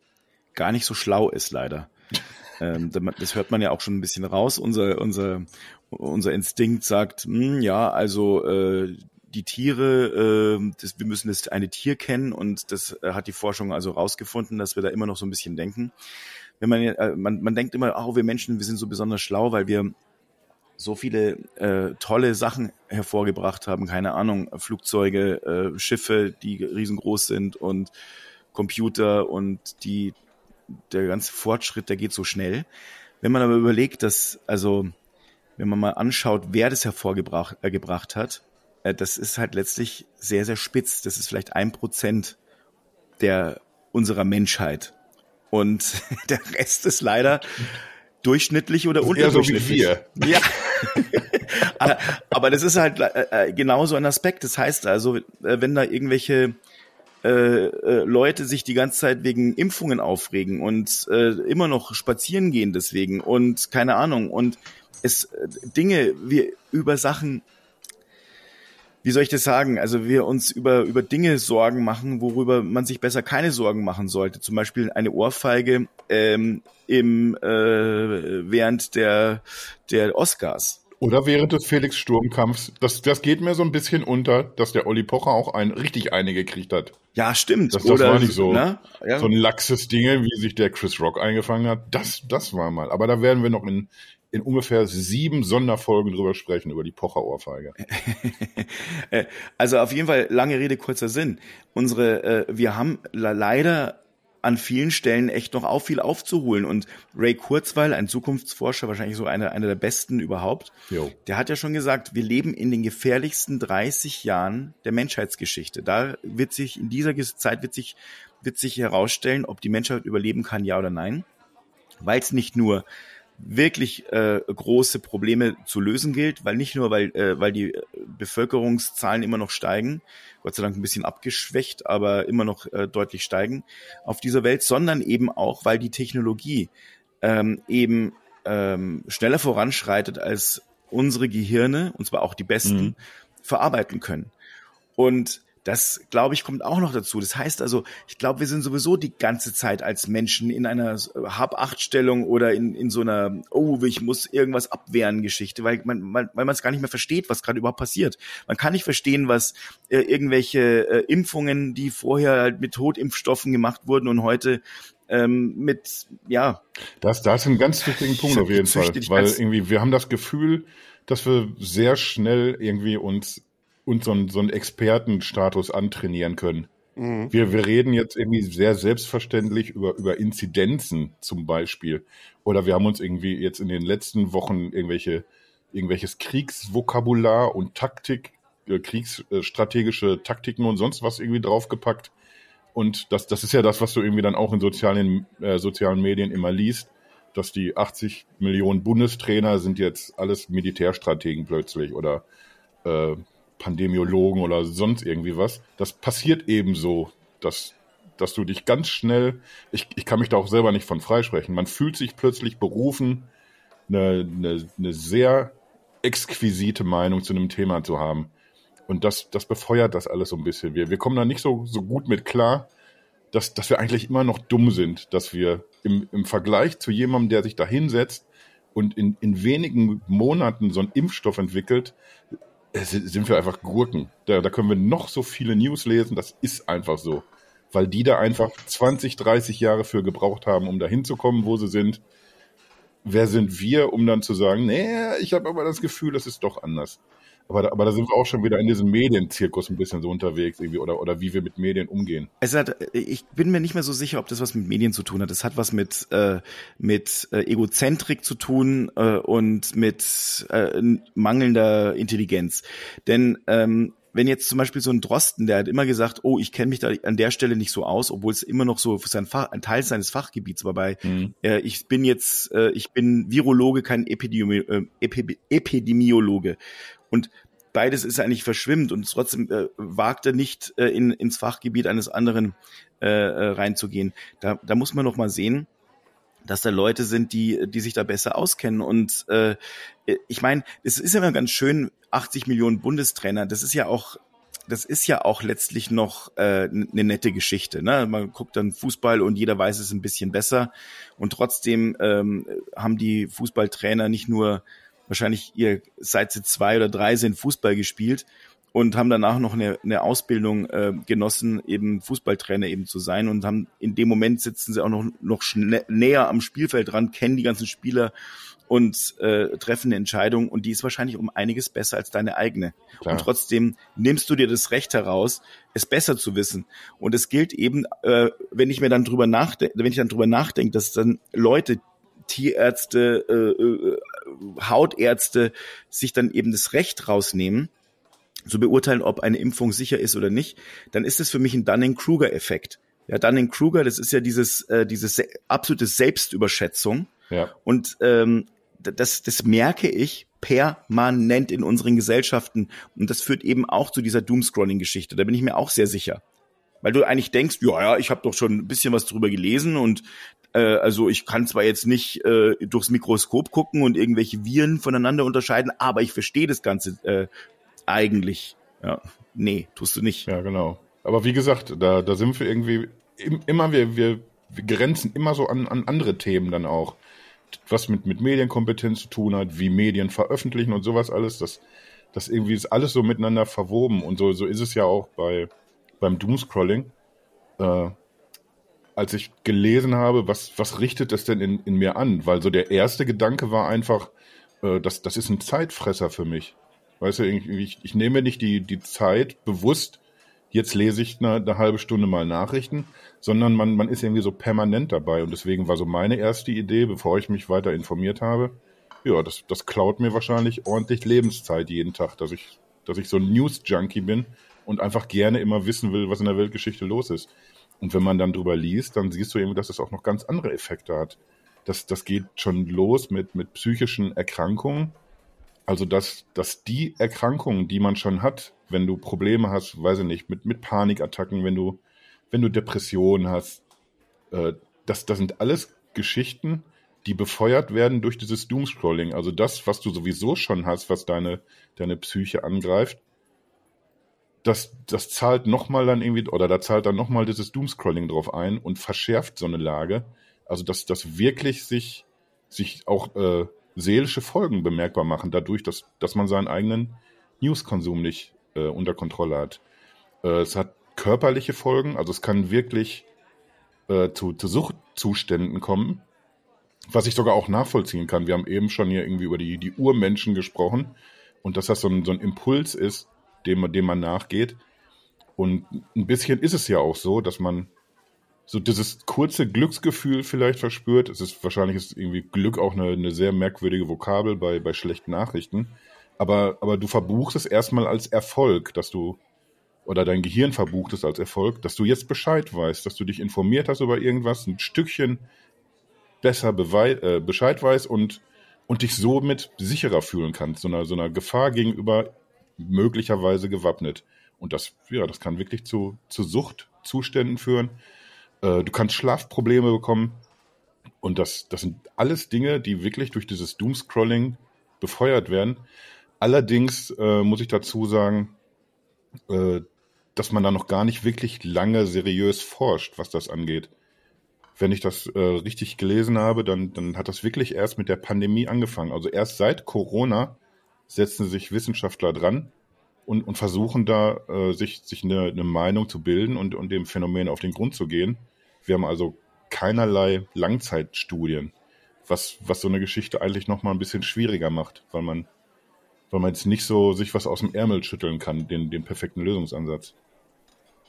gar nicht so schlau ist, leider. ähm, da- das hört man ja auch schon ein bisschen raus. Unser, unser, unser Instinkt sagt, hm, ja, also äh, die Tiere, äh, das, wir müssen das eine Tier kennen und das äh, hat die Forschung also rausgefunden, dass wir da immer noch so ein bisschen denken. Wenn man, äh, man, man denkt immer, oh, wir Menschen, wir sind so besonders schlau, weil wir so viele äh, tolle Sachen hervorgebracht haben, keine Ahnung, Flugzeuge, äh, Schiffe, die riesengroß sind und Computer und die der ganze Fortschritt, der geht so schnell. Wenn man aber überlegt, dass also wenn man mal anschaut, wer das hervorgebracht äh, gebracht hat, äh, das ist halt letztlich sehr sehr spitz. Das ist vielleicht ein Prozent der unserer Menschheit und der Rest ist leider durchschnittlich oder so unterdurchschnittlich. wir. Ja. Aber- das ist halt äh, äh, genau so ein Aspekt. Das heißt also, äh, wenn da irgendwelche Leute sich die ganze Zeit wegen Impfungen aufregen und äh, immer noch spazieren gehen deswegen und keine Ahnung und es Dinge wie über Sachen wie soll ich das sagen? Also wir uns über, über Dinge Sorgen machen, worüber man sich besser keine Sorgen machen sollte. Zum Beispiel eine Ohrfeige ähm, im, äh, während der, der Oscars. Oder während des Felix Sturmkampfs, das, das geht mir so ein bisschen unter, dass der Olli Pocher auch ein, richtig eine gekriegt hat. Ja, stimmt. Das, das Oder, war nicht so, ne? ja. so ein laxes Ding, wie sich der Chris Rock eingefangen hat. Das, das war mal. Aber da werden wir noch in, in ungefähr sieben Sonderfolgen drüber sprechen, über die Pocher-Ohrfeige. Äh, also auf jeden Fall, lange Rede, kurzer Sinn. Unsere, äh, wir haben leider an vielen Stellen echt noch auch viel aufzuholen. Und Ray Kurzweil, ein Zukunftsforscher, wahrscheinlich so einer, einer der besten überhaupt, Jo. der hat ja schon gesagt, wir leben in den gefährlichsten 30 Jahren der Menschheitsgeschichte. Da wird sich, in dieser Zeit wird sich, wird sich herausstellen, ob die Menschheit überleben kann, ja oder nein. Weil es nicht nur wirklich äh, große Probleme zu lösen gilt, weil nicht nur, weil, äh, weil die Bevölkerungszahlen immer noch steigen, Gott sei Dank ein bisschen abgeschwächt, aber immer noch äh, deutlich steigen auf dieser Welt, sondern eben auch, weil die Technologie ähm, eben ähm, schneller voranschreitet, als unsere Gehirne, und zwar auch die besten, Mhm. verarbeiten können. Und das, glaube ich, kommt auch noch dazu. Das heißt also, ich glaube, wir sind sowieso die ganze Zeit als Menschen in einer Hab-Acht-Stellung oder in, in so einer, oh, ich muss irgendwas abwehren Geschichte, weil man, weil, weil man es gar nicht mehr versteht, was gerade überhaupt passiert. Man kann nicht verstehen, was äh, irgendwelche äh, Impfungen, die vorher halt mit Totimpfstoffen gemacht wurden und heute ähm, mit, ja, Das, das ist ein ganz wichtiger Punkt auf jeden Fall, weil irgendwie wir haben das Gefühl, dass wir sehr schnell irgendwie uns, uns so einen, so einen Expertenstatus antrainieren können. Mhm. Wir, wir reden jetzt irgendwie sehr selbstverständlich über, über Inzidenzen zum Beispiel. Oder wir haben uns irgendwie jetzt in den letzten Wochen irgendwelche, irgendwelches Kriegsvokabular und Taktik, äh, kriegsstrategische Taktiken und sonst was irgendwie draufgepackt. Und das, das ist ja das, was du irgendwie dann auch in sozialen, äh, sozialen Medien immer liest, dass die 80 Millionen Bundestrainer sind jetzt alles Militärstrategen plötzlich oder äh, Pandemiologen oder sonst irgendwie was. Das passiert ebenso, dass, dass du dich ganz schnell, ich, ich kann mich da auch selber nicht von freisprechen, man fühlt sich plötzlich berufen, eine, eine, eine sehr exquisite Meinung zu einem Thema zu haben. Und das, das befeuert das alles so ein bisschen. Wir, wir kommen da nicht so, so gut mit klar, dass, dass wir eigentlich immer noch dumm sind, dass wir im, im Vergleich zu jemandem, der sich da hinsetzt und in, in wenigen Monaten so einen Impfstoff entwickelt, sind sind wir einfach Gurken. Da, da können wir noch so viele News lesen, das ist einfach so. Weil die da einfach 20, 30 Jahre für gebraucht haben, um da hinzukommen, wo sie sind. Wer sind wir, um dann zu sagen, nee, ich habe aber das Gefühl, das ist doch anders. Aber da, aber da sind wir auch schon wieder in diesem Medienzirkus ein bisschen so unterwegs irgendwie oder, oder wie wir mit Medien umgehen. Es hat, ich bin mir nicht mehr so sicher, ob das was mit Medien zu tun hat. Es hat was mit äh, mit äh, Egozentrik zu tun äh, und mit äh, mangelnder Intelligenz. Denn ähm, wenn jetzt zum Beispiel so ein Drosten, der hat immer gesagt, oh, ich kenne mich da an der Stelle nicht so aus, obwohl es immer noch so sein Fach, ein Teil seines Fachgebiets war. Bei äh, ich bin jetzt, äh, ich bin Virologe, kein Epidemi äh, Epi Epidemiologe. Und beides ist eigentlich verschwimmt und trotzdem äh, wagt er nicht äh, in, ins Fachgebiet eines anderen äh, äh, reinzugehen. Da, da muss man noch mal sehen, dass da Leute sind, die, die sich da besser auskennen. Und äh, ich meine, es ist ja immer ganz schön, 80 Millionen Bundestrainer, das ist ja auch das ist ja auch letztlich noch äh, eine nette Geschichte. Ne? Man guckt dann Fußball und jeder weiß es ein bisschen besser. Und trotzdem ähm, haben die Fußballtrainer nicht nur wahrscheinlich ihr, seit sie zwei oder drei sind, Fußball gespielt und haben danach noch eine, eine Ausbildung äh, genossen, eben Fußballtrainer eben zu sein und haben in dem Moment sitzen sie auch noch, noch näher am Spielfeld dran, kennen die ganzen Spieler und äh, treffen eine Entscheidung und die ist wahrscheinlich um einiges besser als deine eigene. Klar. Und trotzdem nimmst du dir das Recht heraus, es besser zu wissen. Und es gilt eben, äh, wenn ich mir dann drüber nachdenke, wenn ich dann drüber nachdenke, dass dann Leute, Tierärzte, äh, äh, Hautärzte sich dann eben das Recht rausnehmen, zu beurteilen, ob eine Impfung sicher ist oder nicht, dann ist es für mich ein Dunning-Kruger-Effekt. Ja, Dunning-Kruger, das ist ja dieses, äh, diese se absolute Selbstüberschätzung. Ja. Und ähm, das, das merke ich permanent in unseren Gesellschaften. Und das führt eben auch zu dieser Doomscrolling-Geschichte. Da bin ich mir auch sehr sicher. Weil du eigentlich denkst, ja, ja, ich habe doch schon ein bisschen was drüber gelesen und äh, also ich kann zwar jetzt nicht äh, durchs Mikroskop gucken und irgendwelche Viren voneinander unterscheiden, aber ich verstehe das Ganze äh, eigentlich. Ja, nee, tust du nicht. Ja, genau. Aber wie gesagt, da, da sind wir irgendwie im, immer, wir, wir, wir grenzen immer so an, an andere Themen dann auch. was mit, mit Medienkompetenz zu tun hat, wie Medien veröffentlichen und sowas alles. Das, das irgendwie ist alles so miteinander verwoben. Und so, so ist es ja auch bei, beim Doomscrolling. Äh, als ich gelesen habe, was, was richtet das denn in, in mir an? Weil so der erste Gedanke war einfach, äh, das, das ist ein Zeitfresser für mich. Weißt du, ich, ich, nehme nicht die, die Zeit bewusst, jetzt lese ich eine, eine halbe Stunde mal Nachrichten, sondern man, man ist irgendwie so permanent dabei. Und deswegen war so meine erste Idee, bevor ich mich weiter informiert habe, ja, das, das klaut mir wahrscheinlich ordentlich Lebenszeit jeden Tag, dass ich, dass ich so ein News-Junkie bin und einfach gerne immer wissen will, was in der Weltgeschichte los ist. Und wenn man dann drüber liest, dann siehst du eben, dass es auch noch ganz andere Effekte hat. Das, das geht schon los mit, mit psychischen Erkrankungen. Also, dass, dass die Erkrankungen, die man schon hat, wenn du Probleme hast, weiß ich nicht, mit, mit Panikattacken, wenn du, wenn du Depressionen hast, äh, das, das sind alles Geschichten, die befeuert werden durch dieses Doomscrolling. Also das, was du sowieso schon hast, was deine, deine Psyche angreift, das, das zahlt nochmal dann irgendwie, oder da zahlt dann nochmal dieses Doomscrolling drauf ein und verschärft so eine Lage. Also, dass das wirklich sich, sich auch äh, seelische Folgen bemerkbar machen, dadurch, dass, dass man seinen eigenen Newskonsum nicht äh, unter Kontrolle hat. Äh, es hat körperliche Folgen, also es kann wirklich äh, zu, zu Suchtzuständen kommen, was ich sogar auch nachvollziehen kann. Wir haben eben schon hier irgendwie über die, die Urmenschen gesprochen und dass das so ein, so ein Impuls ist, dem, dem man nachgeht. Und ein bisschen ist es ja auch so, dass man so dieses kurze Glücksgefühl vielleicht verspürt. Es ist wahrscheinlich ist irgendwie Glück auch eine, eine sehr merkwürdige Vokabel bei, bei schlechten Nachrichten. Aber, aber du verbuchst es erstmal als Erfolg, dass du, oder dein Gehirn verbucht es als Erfolg, dass du jetzt Bescheid weißt, dass du dich informiert hast über irgendwas, ein Stückchen besser äh, Bescheid weißt und, und dich somit sicherer fühlen kannst, so einer, so einer Gefahr gegenüber möglicherweise gewappnet. Und das, ja, das kann wirklich zu, zu Suchtzuständen führen. Äh, du kannst Schlafprobleme bekommen. Und das, das sind alles Dinge, die wirklich durch dieses Doomscrolling befeuert werden. Allerdings äh, muss ich dazu sagen, äh, dass man da noch gar nicht wirklich lange seriös forscht, was das angeht. Wenn ich das äh, richtig gelesen habe, dann, dann hat das wirklich erst mit der Pandemie angefangen. Also erst seit Corona setzen sich Wissenschaftler dran und, und versuchen da äh, sich, sich eine, eine Meinung zu bilden und, und dem Phänomen auf den Grund zu gehen. Wir haben also keinerlei Langzeitstudien, was, was so eine Geschichte eigentlich nochmal ein bisschen schwieriger macht, weil man, weil man jetzt nicht so sich was aus dem Ärmel schütteln kann, den, den perfekten Lösungsansatz.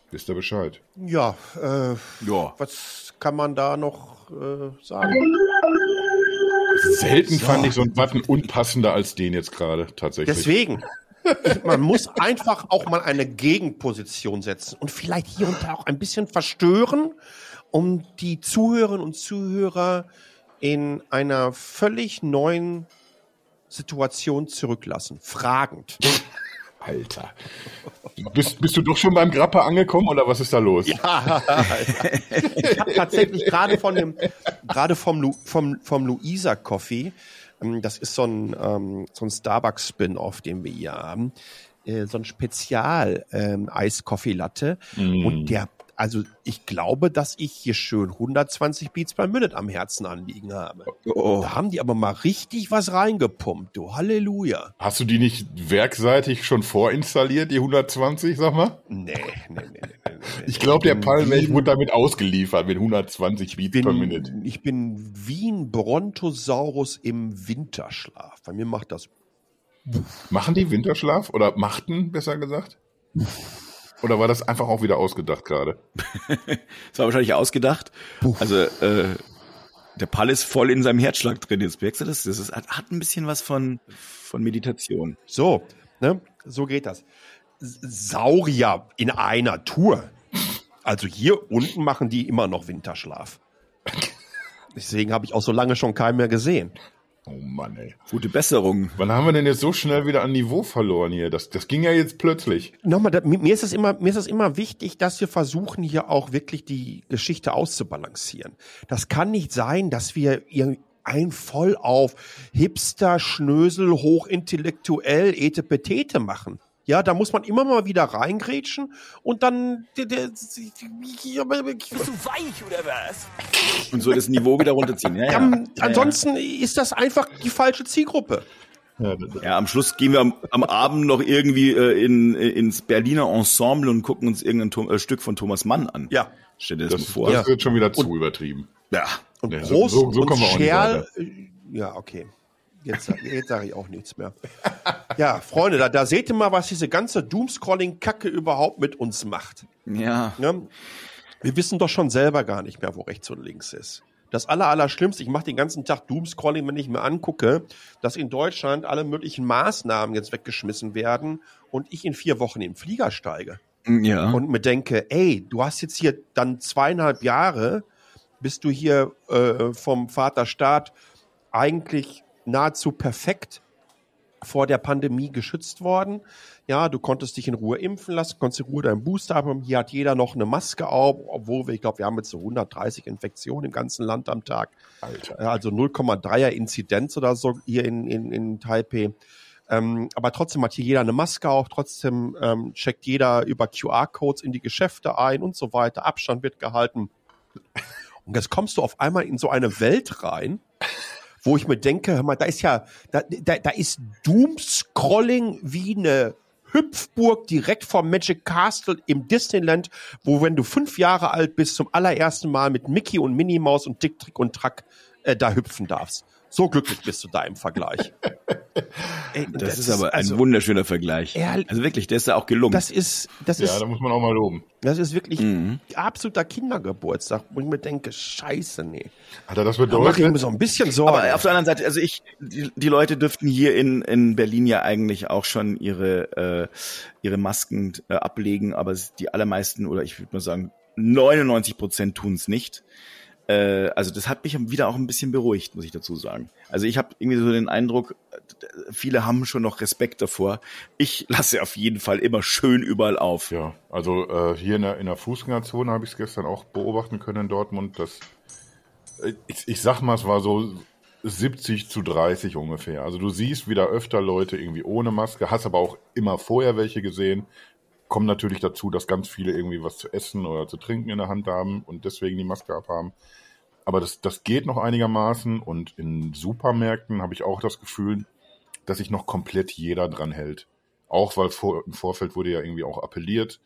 Wisst ihr Bescheid? Ja, äh, Ja. was kann man da noch äh, sagen? Selten fand ich so einen Button unpassender als den jetzt gerade, tatsächlich. Deswegen. Man muss einfach auch mal eine Gegenposition setzen und vielleicht hier und da auch ein bisschen verstören, um die Zuhörerinnen und Zuhörer in einer völlig neuen Situation zurücklassen. Fragend. Alter. Bist, bist du doch schon beim Grappa angekommen oder was ist da los? Ja, ich habe tatsächlich gerade von dem, gerade vom, Lu, vom, vom Luisa Coffee, ähm, das ist so ein, ähm, so ein Starbucks Spin-off, den wir hier haben, äh, so ein Spezial ähm, Eis Coffee Latte Mm. und der also ich glaube, dass ich hier schön 120 Beats per Minute am Herzen anliegen habe. Oh. Da haben die aber mal richtig was reingepumpt, du Halleluja. Hast du die nicht werkseitig schon vorinstalliert, die 120, sag mal? Nee, nee, nee, nee, nee, nee. Ich glaube, der bin wie- wurde damit ausgeliefert, mit 120 Beats per Minute. bin, ich bin wie ein Brontosaurus im Winterschlaf. Bei mir macht das. Machen die Winterschlaf? Oder machten, besser gesagt? Oder war das einfach auch wieder ausgedacht gerade? Das war wahrscheinlich ausgedacht. Also, äh, der Pall ist voll in seinem Herzschlag drin. Jetzt merkst du das? Das ist, hat, hat ein bisschen was von, von Meditation. So, ne? So geht das. Saurier in einer Tour. Also hier unten machen die immer noch Winterschlaf. Deswegen habe ich auch so lange schon keinen mehr gesehen. Oh Mann, ey. Gute Besserung. Wann haben wir denn jetzt so schnell wieder an Niveau verloren hier? Das, das ging ja jetzt plötzlich. Nochmal, da, mir ist es immer, mir ist es immer wichtig, dass wir versuchen, hier auch wirklich die Geschichte auszubalancieren. Das kann nicht sein, dass wir ihr ein voll auf Hipster, Schnösel, hochintellektuell, Etepetete machen. Ja, da muss man immer mal wieder reingrätschen und dann. Bist du weich oder was? Und so das Niveau wieder runterziehen. Ja, ja. ja, ja. ansonsten ist das einfach die falsche Zielgruppe. Ja, Ja, am Schluss gehen wir am, am Abend noch irgendwie äh, in, ins Berliner Ensemble und gucken uns irgendein Tom, äh, Stück von Thomas Mann an. Ja. Stell dir das, das, mal vor. das wird schon wieder zu übertrieben. Ja. Und so- Prost so- so und kommen wir auch nicht Scherl. äh, Ja, okay. Jetzt, jetzt sage ich auch nichts mehr. Ja, Freunde, da, da seht ihr mal, was diese ganze Doomscrolling-Kacke überhaupt mit uns macht. Ja. Ne? Wir wissen doch schon selber gar nicht mehr, wo rechts und links ist. Das aller, Allerschlimmste, ich mache den ganzen Tag Doomscrolling, wenn ich mir angucke, dass in Deutschland alle möglichen Maßnahmen jetzt weggeschmissen werden und ich in vier Wochen in den Flieger steige Ja. und mir denke, ey, du hast jetzt hier dann zweieinhalb Jahre, bist du hier äh, vom Vaterstaat eigentlich nahezu perfekt vor der Pandemie geschützt worden. Ja, du konntest dich in Ruhe impfen lassen, konntest in Ruhe deinen Booster haben. Hier hat jeder noch eine Maske auf, obwohl wir, ich glaube, wir haben jetzt so 130 Infektionen im ganzen Land am Tag. Alter. Äh, Also 0,3er Inzidenz oder so hier in, in, in Taipei. Ähm, aber trotzdem hat hier jeder eine Maske auf, trotzdem ähm, checkt jeder über QR-Codes in die Geschäfte ein und so weiter. Abstand wird gehalten. Und jetzt kommst du auf einmal in so eine Welt rein, wo ich mir denke, hör mal, da ist ja, da, da, da ist Doom-Scrolling wie eine Hüpfburg direkt vom Magic Castle im Disneyland, wo wenn du fünf Jahre alt bist, zum allerersten Mal mit Mickey und Minnie Maus und Dick, Trick und Track äh, da hüpfen darfst. So glücklich bist du da im Vergleich. Ey, das, ist aber ein also, wunderschöner Vergleich. Ehrlich- also wirklich, der ist ja auch gelungen. das ist, das Ja, ist, da muss man auch mal loben. das ist wirklich Mhm. absoluter Kindergeburtstag, wo ich mir denke, scheiße, nee. Alter, das Da mache ich mir bedeutet, so ein bisschen Sorgen. Aber auf der anderen Seite, also ich, die, die Leute dürften hier in, in Berlin ja eigentlich auch schon ihre, äh, ihre Masken äh, ablegen, aber die allermeisten, oder ich würde mal sagen, 99 Prozent tun es nicht. Äh, also das hat mich wieder auch ein bisschen beruhigt, muss ich dazu sagen. Also ich habe irgendwie so den Eindruck, viele haben schon noch Respekt davor. Ich lasse auf jeden Fall immer schön überall auf. ja, also äh, hier in der, in der Fußgängerzone habe ich es gestern auch beobachten können in Dortmund, dass äh, ich, ich sag mal, es war so 70 zu 30 ungefähr. Also du siehst wieder öfter Leute irgendwie ohne Maske, hast aber auch immer vorher welche gesehen. Kommt natürlich dazu, dass ganz viele irgendwie was zu essen oder zu trinken in der Hand haben und deswegen die Maske abhaben. Aber das, das geht noch einigermaßen und in Supermärkten habe ich auch das Gefühl, dass sich noch komplett jeder dran hält. Auch weil vor, im Vorfeld wurde ja irgendwie auch appelliert,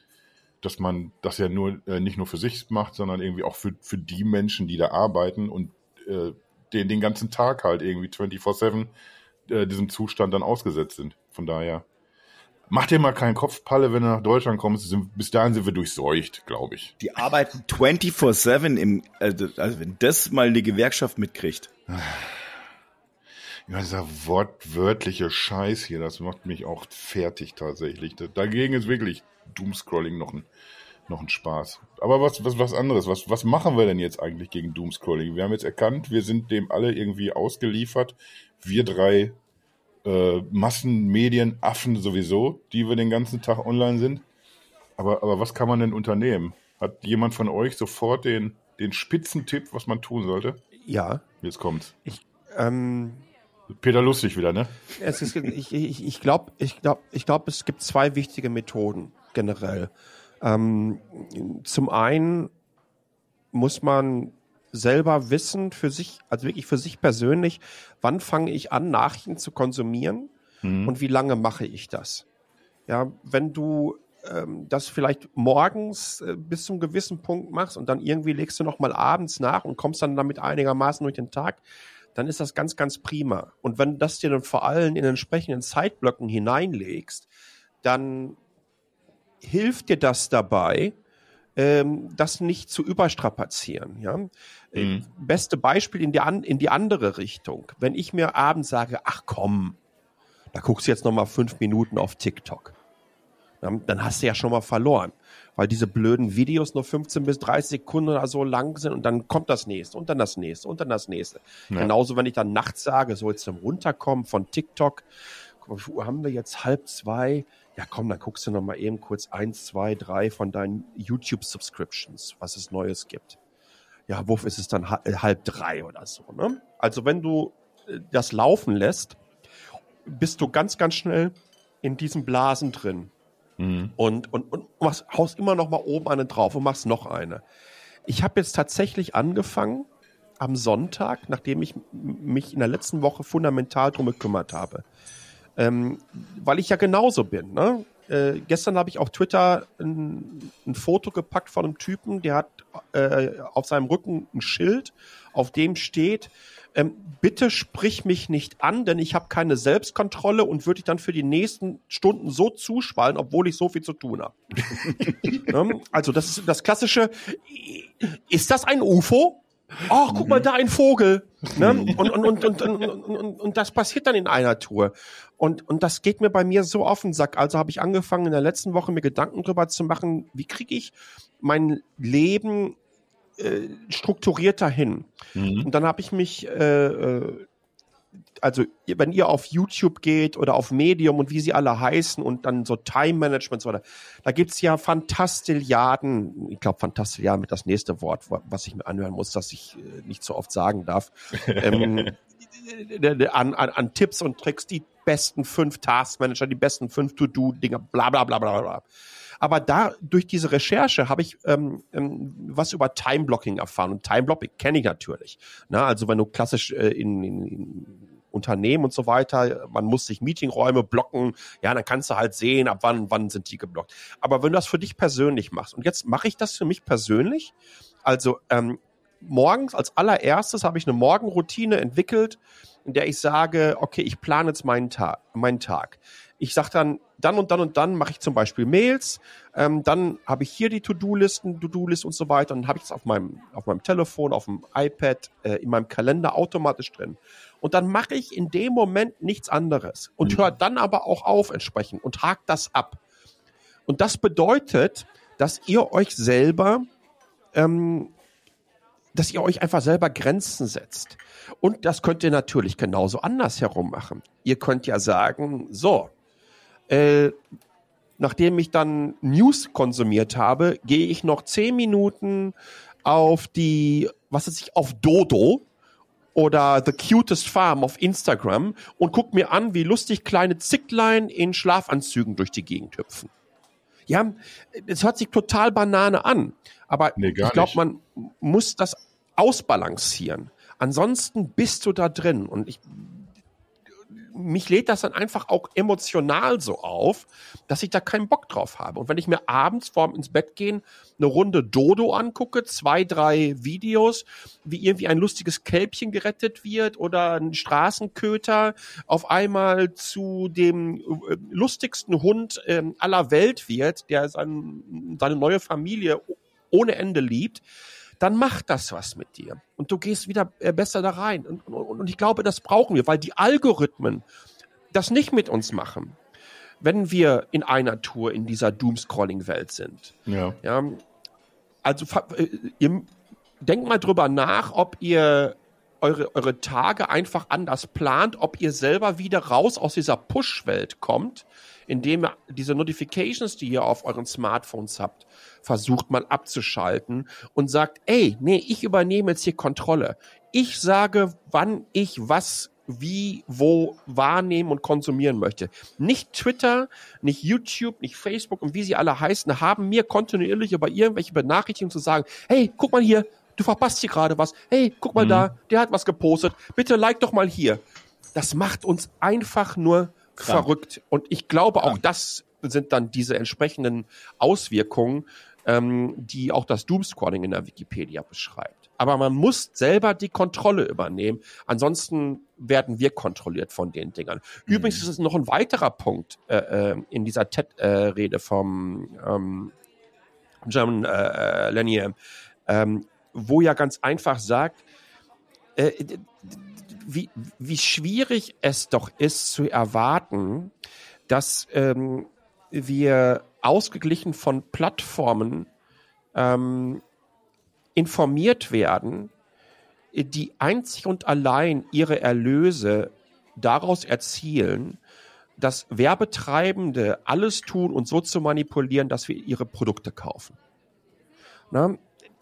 dass man das ja nur äh, nicht nur für sich macht, sondern irgendwie auch für, für die Menschen, die da arbeiten und äh, den, den ganzen Tag halt irgendwie 24-7 äh, diesem Zustand dann ausgesetzt sind. Von daher, mach dir mal keinen Kopf, Palle, wenn du nach Deutschland kommst. Sind, bis dahin sind wir durchseucht, glaube ich. Die arbeiten 24-7 im, also, also wenn das mal eine Gewerkschaft mitkriegt. Ja, dieser wortwörtliche Scheiß hier, das macht mich auch fertig tatsächlich. Da- Dagegen ist wirklich Doomscrolling noch ein, noch ein Spaß. Aber was, was, was anderes. Was, was machen wir denn jetzt eigentlich gegen Doomscrolling? Wir haben jetzt erkannt, wir sind dem alle irgendwie ausgeliefert. Wir drei äh, Massenmedienaffen sowieso, die wir den ganzen Tag online sind. Aber, aber was kann man denn unternehmen? Hat jemand von euch sofort den, den Spitzentipp, was man tun sollte? ja, Jetzt kommt's. ähm, Peter Lustig wieder, ne? Es ist, ich ich, ich glaube, ich glaub, ich glaub, es gibt zwei wichtige Methoden generell. Ähm, zum einen muss man selber wissen für sich, also wirklich für sich persönlich, wann fange ich an, Nachrichten zu konsumieren Mhm. und wie lange mache ich das? Ja, wenn du ähm, das vielleicht morgens äh, bis zum gewissen Punkt machst und dann irgendwie legst du noch mal abends nach und kommst dann damit einigermaßen durch den Tag, dann ist das ganz, ganz prima. Und wenn du das dir dann vor allem in entsprechenden Zeitblöcken hineinlegst, dann hilft dir das dabei, ähm, das nicht zu überstrapazieren. Ja? Äh, Mhm. Beste Beispiel in die, an, in die andere Richtung. Wenn ich mir abends sage, ach komm, da guckst du jetzt noch mal fünf Minuten auf TikTok. Dann, dann hast du ja schon mal verloren, weil diese blöden Videos nur 15 bis 30 Sekunden oder so lang sind und dann kommt das nächste und dann das nächste und dann das nächste. Ja. Genauso, wenn ich dann nachts sage, so jetzt zum Runterkommen von TikTok, haben wir jetzt halb zwei? Ja, komm, dann guckst du noch mal eben kurz eins, zwei, drei von deinen YouTube-Subscriptions, was es Neues gibt. Ja, wuff ist es dann äh, halb drei oder so. Ne? Also wenn du äh, das laufen lässt, bist du ganz, ganz schnell in diesen Blasen drin. Mhm. Und, und, und machst, haust immer noch mal oben eine drauf und machst noch eine. Ich habe jetzt tatsächlich angefangen, am Sonntag, nachdem ich mich in der letzten Woche fundamental drum gekümmert habe. Ähm, weil ich ja genauso bin. Ne? Äh, gestern habe ich auf Twitter ein, ein, Foto gepackt von einem Typen, der hat äh, auf seinem Rücken ein Schild, auf dem steht, ähm, bitte sprich mich nicht an, denn ich habe keine Selbstkontrolle und würde dich dann für die nächsten Stunden so zuschwallen, obwohl ich so viel zu tun habe. ähm, also das ist das klassische, ist das ein UFO? Ach, guck mal, mhm. da ein Vogel. Ne? Und, und, und, und, und, und, und das passiert dann in einer Tour. Und, und das geht mir bei mir so auf den Sack. Also habe ich angefangen, in der letzten Woche mir Gedanken darüber zu machen, wie kriege ich mein Leben äh, strukturierter hin. Mhm. Und dann habe ich mich äh, äh also wenn ihr auf YouTube geht oder auf Medium und wie sie alle heißen und dann so Time Management so, da gibt's ja Fantastilliarden, ich glaube Fantastilliarden mit das nächste Wort, was ich mir anhören muss, dass ich äh, nicht so oft sagen darf, ähm, an, an, an Tipps und Tricks, die besten fünf Taskmanager, die besten fünf To-Do-Dinger, bla bla bla bla bla. Aber da durch diese Recherche habe ich ähm, ähm, was über Time-Blocking erfahren. Und Time-Blocking kenne ich natürlich. Na, also wenn du klassisch äh, in, in, in Unternehmen und so weiter, man muss sich Meetingräume blocken, ja, dann kannst du halt sehen, ab wann, wann sind die geblockt. Aber wenn du das für dich persönlich machst, und jetzt mache ich das für mich persönlich, also ähm, morgens als allererstes habe ich eine Morgenroutine entwickelt, in der ich sage, okay, ich plane jetzt meinen Tag, meinen Tag. Ich sage dann, dann und dann und dann mache ich zum Beispiel Mails, ähm, dann habe ich hier die To-Do-Listen, To-Do-List und so weiter, dann habe ich es auf meinem, auf meinem Telefon, auf dem iPad, äh, in meinem Kalender automatisch drin. Und dann mache ich in dem Moment nichts anderes und mhm. höre dann aber auch auf entsprechend und hakt das ab. Und das bedeutet, dass ihr euch selber, ähm, dass ihr euch einfach selber Grenzen setzt. Und das könnt ihr natürlich genauso andersherum machen. Ihr könnt ja sagen, so, äh, nachdem ich dann News konsumiert habe, gehe ich noch zehn Minuten auf die, was ist ich, auf Dodo oder The Cutest Farm auf Instagram und guck mir an, wie lustig kleine Zicklein in Schlafanzügen durch die Gegend hüpfen. Ja, es hört sich total Banane an, aber nee, ich glaube, man muss das ausbalancieren. Ansonsten bist du da drin und ich mich lädt das dann einfach auch emotional so auf, dass ich da keinen Bock drauf habe. Und wenn ich mir abends vorm ins Bett gehen eine Runde Dodo angucke, zwei, drei Videos, wie irgendwie ein lustiges Kälbchen gerettet wird oder ein Straßenköter auf einmal zu dem äh, lustigsten Hund äh, aller Welt wird, der sein, seine neue Familie ohne Ende liebt, dann macht das was mit dir. Und du gehst wieder äh, besser da rein. Und, und, und ich glaube, das brauchen wir, weil die Algorithmen das nicht mit uns machen. Wenn wir in einer Tour in dieser Doomscrolling-Welt sind. Ja. ja also äh, ihr denkt mal drüber nach, ob ihr eure, eure Tage einfach anders plant, ob ihr selber wieder raus aus dieser Push-Welt kommt, indem ihr diese Notifications, die ihr auf euren Smartphones habt, versucht mal abzuschalten und sagt, ey, nee, ich übernehme jetzt hier Kontrolle. Ich sage, wann ich was wie, wo wahrnehmen und konsumieren möchte. Nicht Twitter, nicht YouTube, nicht Facebook und wie sie alle heißen, haben mir kontinuierlich über irgendwelche Benachrichtigungen zu sagen, hey, guck mal hier, du verpasst hier gerade was. Hey, guck mal mhm. da, der hat was gepostet. Bitte like doch mal hier. Das macht uns einfach nur Klar. verrückt. Und ich glaube, auch das sind dann diese entsprechenden Auswirkungen, ähm, die auch das Doomscrolling in der Wikipedia beschreibt. Aber man muss selber die Kontrolle übernehmen. Ansonsten werden wir kontrolliert von den Dingern. Mhm. Übrigens ist es noch ein weiterer Punkt äh, äh in dieser TED-Rede äh, vom ähm, German äh, äh Lanier, ähm, wo ja ganz einfach sagt, äh, wie, wie schwierig es doch ist zu erwarten, dass ähm, wir ausgeglichen von Plattformen ähm, informiert werden, die einzig und allein ihre Erlöse daraus erzielen, dass Werbetreibende alles tun und so zu manipulieren, dass wir ihre Produkte kaufen. Na,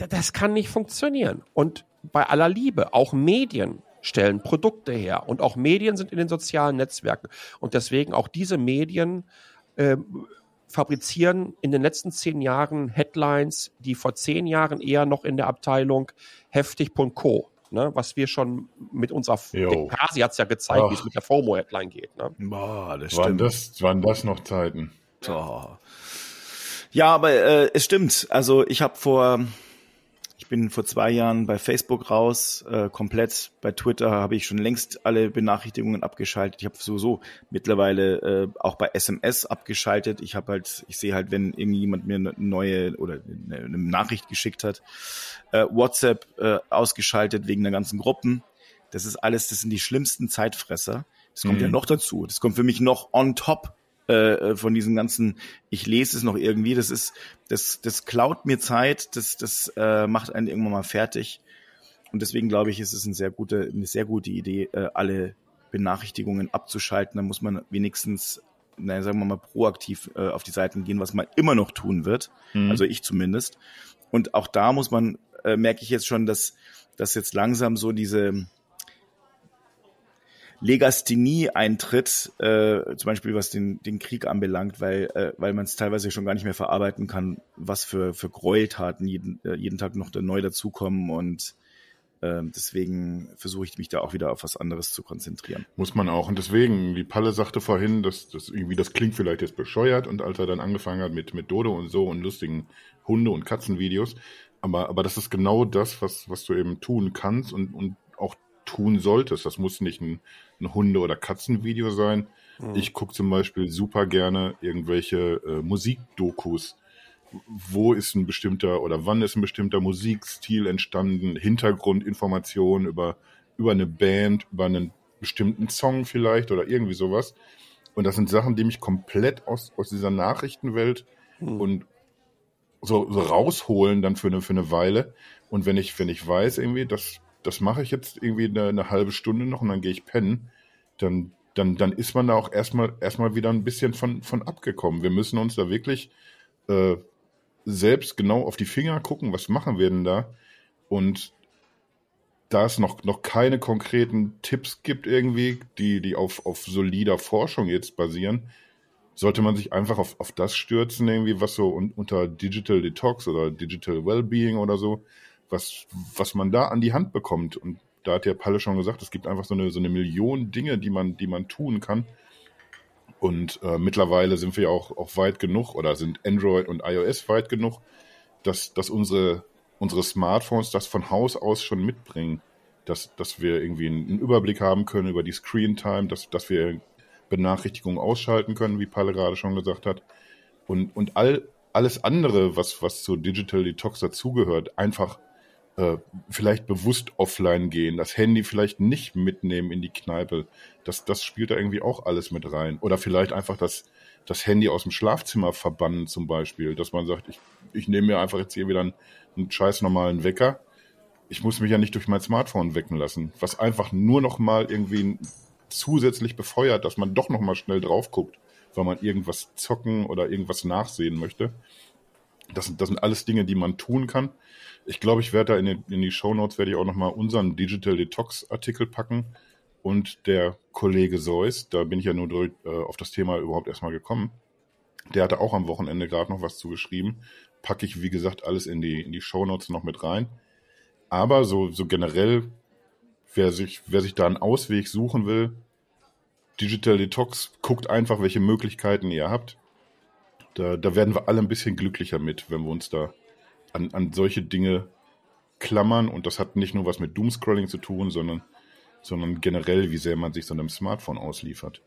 das kann nicht funktionieren. Und bei aller Liebe, auch Medien stellen Produkte her. Und auch Medien sind in den sozialen Netzwerken. Und deswegen auch diese Medien äh, fabrizieren in den letzten zehn Jahren Headlines, die vor zehn Jahren eher noch in der Abteilung heftig.co Ne, was wir schon mit unserer Kasi hat es ja gezeigt, wie es mit der FOMO-Headline geht. Ne? Boah, das stimmt. Waren das, waren das noch Zeiten? Oh. Ja, aber äh, es stimmt. Also ich habe vor bin vor zwei Jahren bei Facebook raus, äh, komplett. Bei Twitter habe ich schon längst alle Benachrichtigungen abgeschaltet. Ich habe sowieso mittlerweile äh, auch bei SMS abgeschaltet. Ich habe halt, ich sehe halt, wenn irgendjemand mir eine neue oder eine, Nachricht geschickt hat, äh, WhatsApp äh, ausgeschaltet wegen der ganzen Gruppen. Das ist alles, das sind die schlimmsten Zeitfresser. Das kommt mhm. ja noch dazu. Das kommt für mich noch on top äh, äh, von diesen ganzen, ich lese es noch irgendwie, das ist, das, das klaut mir Zeit, das, das äh, macht einen irgendwann mal fertig. Und deswegen glaube ich, ist es eine sehr gute, eine sehr gute Idee, äh, alle Benachrichtigungen abzuschalten. Da muss man wenigstens, naja, sagen wir mal, proaktiv äh, auf die Seiten gehen, was man immer noch tun wird. Mhm. Also ich zumindest. Und auch da muss man, äh, merke ich jetzt schon, dass, dass jetzt langsam so diese, Legasthenie eintritt, äh, zum Beispiel was den, den Krieg anbelangt, weil, äh, weil man es teilweise schon gar nicht mehr verarbeiten kann, was für, für Gräueltaten jeden, äh, jeden Tag noch da neu dazukommen und äh, deswegen versuche ich mich da auch wieder auf was anderes zu konzentrieren. Muss man auch. Und deswegen, wie Palle sagte vorhin, dass das irgendwie, das klingt vielleicht jetzt bescheuert und als er dann angefangen hat mit, mit Dodo und so und lustigen Hunde- und Katzenvideos, aber, aber das ist genau das, was, was du eben tun kannst und, und auch tun solltest. Das muss nicht ein, ein Hunde- oder Katzenvideo sein. Mhm. Ich gucke zum Beispiel super gerne irgendwelche äh, Musikdokus. Wo ist ein bestimmter oder wann ist ein bestimmter Musikstil entstanden? Hintergrundinformationen über, über eine Band, über einen bestimmten Song vielleicht oder irgendwie sowas. Und das sind Sachen, die mich komplett aus, aus dieser Nachrichtenwelt mhm. und so, so rausholen dann für eine, für eine Weile. Und wenn ich, wenn ich weiß irgendwie, dass das mache ich jetzt irgendwie eine, eine, halbe Stunde noch und dann gehe ich pennen, dann, dann, dann ist man da auch erstmal, erstmal wieder ein bisschen von, von abgekommen. Wir müssen uns da wirklich äh, selbst genau auf die Finger gucken, was machen wir denn da? Und da es noch, noch keine konkreten Tipps gibt irgendwie, die, die auf, auf solider Forschung jetzt basieren, sollte man sich einfach auf, auf das stürzen, irgendwie, was so un, unter Digital Detox oder Digital Wellbeing oder so was, was man da an die Hand bekommt. Und da hat der Palle schon gesagt, es gibt einfach so eine, so eine Million Dinge, die man, die man tun kann. Und äh, mittlerweile sind wir auch, auch weit genug oder sind Android und iOS weit genug, dass, dass unsere, unsere Smartphones das von Haus aus schon mitbringen. Dass, dass wir irgendwie einen Überblick haben können über die Screen Time, dass, dass wir Benachrichtigungen ausschalten können, wie Palle gerade schon gesagt hat. Und, und all, alles andere, was, was zu Digital Detox dazugehört, einfach äh, vielleicht bewusst offline gehen, das Handy vielleicht nicht mitnehmen in die Kneipe. Das, das spielt da irgendwie auch alles mit rein. Oder vielleicht einfach das, das Handy aus dem Schlafzimmer verbannen zum Beispiel, dass man sagt, ich, ich nehme mir einfach jetzt hier wieder einen, einen scheiß normalen Wecker. Ich muss mich ja nicht durch mein Smartphone wecken lassen, was einfach nur noch mal irgendwie zusätzlich befeuert, dass man doch noch mal schnell drauf guckt, weil man irgendwas zocken oder irgendwas nachsehen möchte. Das, das sind alles Dinge, die man tun kann. Ich glaube, ich werde da in, den, in die Show Notes werde ich auch nochmal unseren Digital Detox Artikel packen und der Kollege Seuss, da bin ich ja nur durch, äh, auf das Thema überhaupt erstmal gekommen. Der hatte auch am Wochenende gerade noch was zugeschrieben. Packe ich, wie gesagt, alles in die, in die Show Notes noch mit rein. Aber so, so generell, wer sich, wer sich da einen Ausweg suchen will, Digital Detox, guckt einfach, welche Möglichkeiten ihr habt. Da, da werden wir alle ein bisschen glücklicher mit, wenn wir uns da an, an solche Dinge klammern und das hat nicht nur was mit Doomscrolling zu tun, sondern, sondern generell, wie sehr man sich so einem Smartphone ausliefert.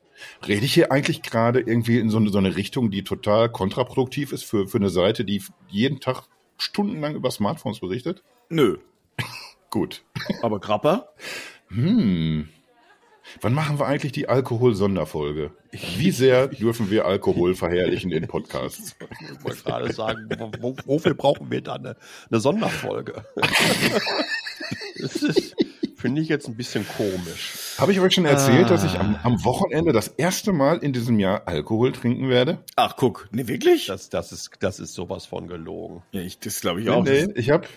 Rede ich hier eigentlich gerade irgendwie in so eine, so eine Richtung, die total kontraproduktiv ist für, für eine Seite, die jeden Tag stundenlang über Smartphones berichtet? Nö. Gut. Aber Grapper? Hm. Wann machen wir eigentlich die Alkohol-Sonderfolge? Wie sehr dürfen wir Alkohol verherrlichen in Podcasts? Ich wollte gerade sagen, wo, wofür brauchen wir da eine, eine Sonderfolge? das finde ich jetzt ein bisschen komisch. Habe ich euch schon erzählt, ah. dass ich am, am, Wochenende das erste Mal in diesem Jahr Alkohol trinken werde? Ach, guck, ne, wirklich? Das, das, ist, das ist sowas von gelogen. Ja, ich, das glaube ich auch. Nee, nee, ich habe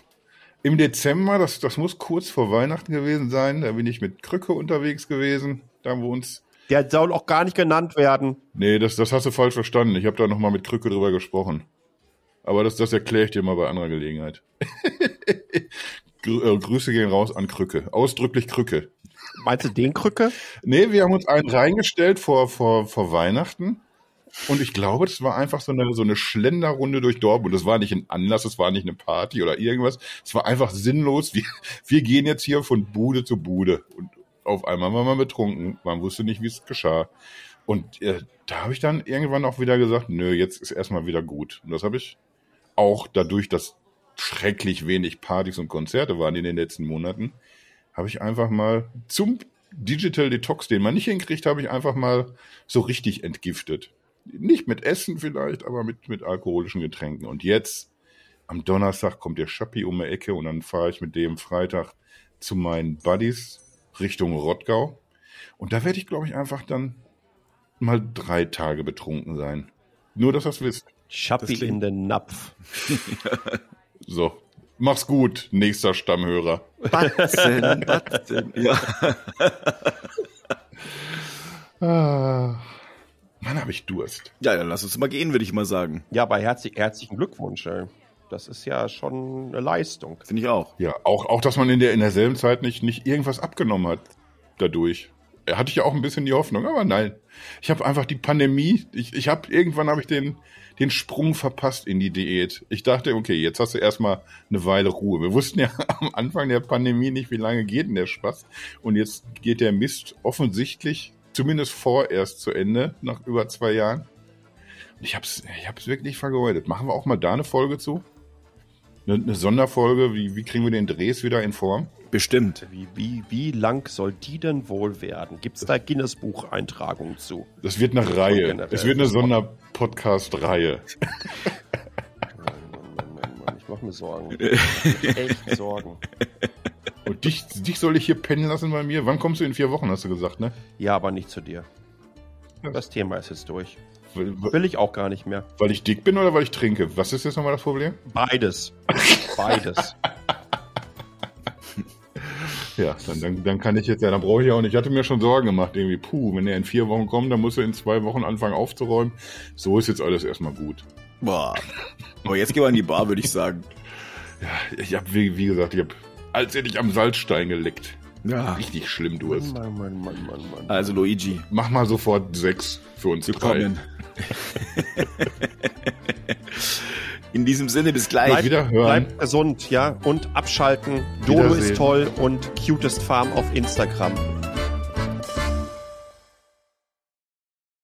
Im Dezember, das, das muss kurz vor Weihnachten gewesen sein, da bin ich mit Krücke unterwegs gewesen, da wo uns Der soll auch gar nicht genannt werden. Nee, das, das hast du falsch verstanden. Ich habe da nochmal mit Krücke drüber gesprochen. Aber das, das erkläre ich dir mal bei anderer Gelegenheit. Grü äh, Grüße gehen raus an Krücke. Ausdrücklich Krücke. Meinst du den Krücke? Nee, wir haben uns einen reingestellt vor, vor, vor Weihnachten. Und ich glaube, das war einfach so eine, so eine Schlenderrunde durch Dortmund. Das war nicht ein Anlass, das war nicht eine Party oder irgendwas. Es war einfach sinnlos. Wir, wir gehen jetzt hier von Bude zu Bude. Und auf einmal war man betrunken. Man wusste nicht, wie es geschah. Und äh, da habe ich dann irgendwann auch wieder gesagt, nö, jetzt ist erstmal wieder gut. Und das habe ich auch dadurch, dass schrecklich wenig Partys und Konzerte waren in den letzten Monaten, habe ich einfach mal zum Digital Detox, den man nicht hinkriegt, habe ich einfach mal so richtig entgiftet. Nicht mit Essen vielleicht, aber mit, mit alkoholischen Getränken. Und jetzt, am Donnerstag, kommt der Schappi um die Ecke und dann fahre ich mit dem Freitag zu meinen Buddies Richtung Rottgau. Und da werde ich, glaube ich, einfach dann mal drei Tage betrunken sein. Nur, dass ihr es wisst. Schappi in den Napf. So, mach's gut, nächster Stammhörer. Batzen, Batzen. Ja. Ah, Mann, habe ich Durst. ja, dann lass uns mal gehen, würde ich mal sagen. Ja, aber herzlich, herzlichen Glückwunsch. Ey. Das ist ja schon eine Leistung. Finde ich auch. Ja, auch, auch dass man in, der, in derselben Zeit nicht, nicht irgendwas abgenommen hat dadurch. Er hatte ich ja auch ein bisschen die Hoffnung, aber nein. Ich habe einfach die Pandemie, ich, ich habe irgendwann habe ich den, den Sprung verpasst in die Diät. Ich dachte, okay, jetzt hast du erstmal eine Weile Ruhe. Wir wussten ja am Anfang der Pandemie nicht, wie lange geht denn der Spaß. Und jetzt geht der Mist offensichtlich, zumindest vorerst zu Ende, nach über zwei Jahren. Und ich hab's, ich hab's wirklich vergeudet. Machen wir auch mal da eine Folge zu? Eine, eine Sonderfolge, wie, wie kriegen wir den Drehs wieder in Form? Bestimmt. Wie, wie, wie lang soll die denn wohl werden? Gibt es da Guinness-Buch-Eintragungen zu? Das wird eine Reihe. Es wird eine Sonderpodcast-Reihe. Mann, Mann, Mann, Mann. Ich mache mir Sorgen. Ich echt Sorgen. Und dich, dich soll ich hier pennen lassen bei mir? Wann kommst du in vier Wochen, hast du gesagt, ne? Ja, aber nicht zu dir. Das Thema ist jetzt durch. Will ich auch gar nicht mehr. weil ich dick bin oder weil ich trinke? Was ist jetzt nochmal das Problem? Beides. Beides. Ja, dann, dann, dann kann ich jetzt, ja, dann brauche ich auch nicht. Ich hatte mir schon Sorgen gemacht, irgendwie, puh, wenn er in vier Wochen kommt, dann muss er in zwei Wochen anfangen aufzuräumen. So ist jetzt alles erstmal gut. Boah. Aber jetzt gehen wir an die Bar, würde ich sagen. Ja, ich habe, wie, wie gesagt, ich habe, als hätte ich am Salzstein geleckt. Ja. Richtig schlimm Durst. Mann, Mann, Mann, Mann, Mann. Also Luigi, Mach mal sofort sechs für uns wir drei. kommen. In diesem Sinne, bis gleich. Bleib- Wiederhören. Bleibt gesund, ja? Und abschalten. Dodo ist toll und cutest Farm auf Instagram.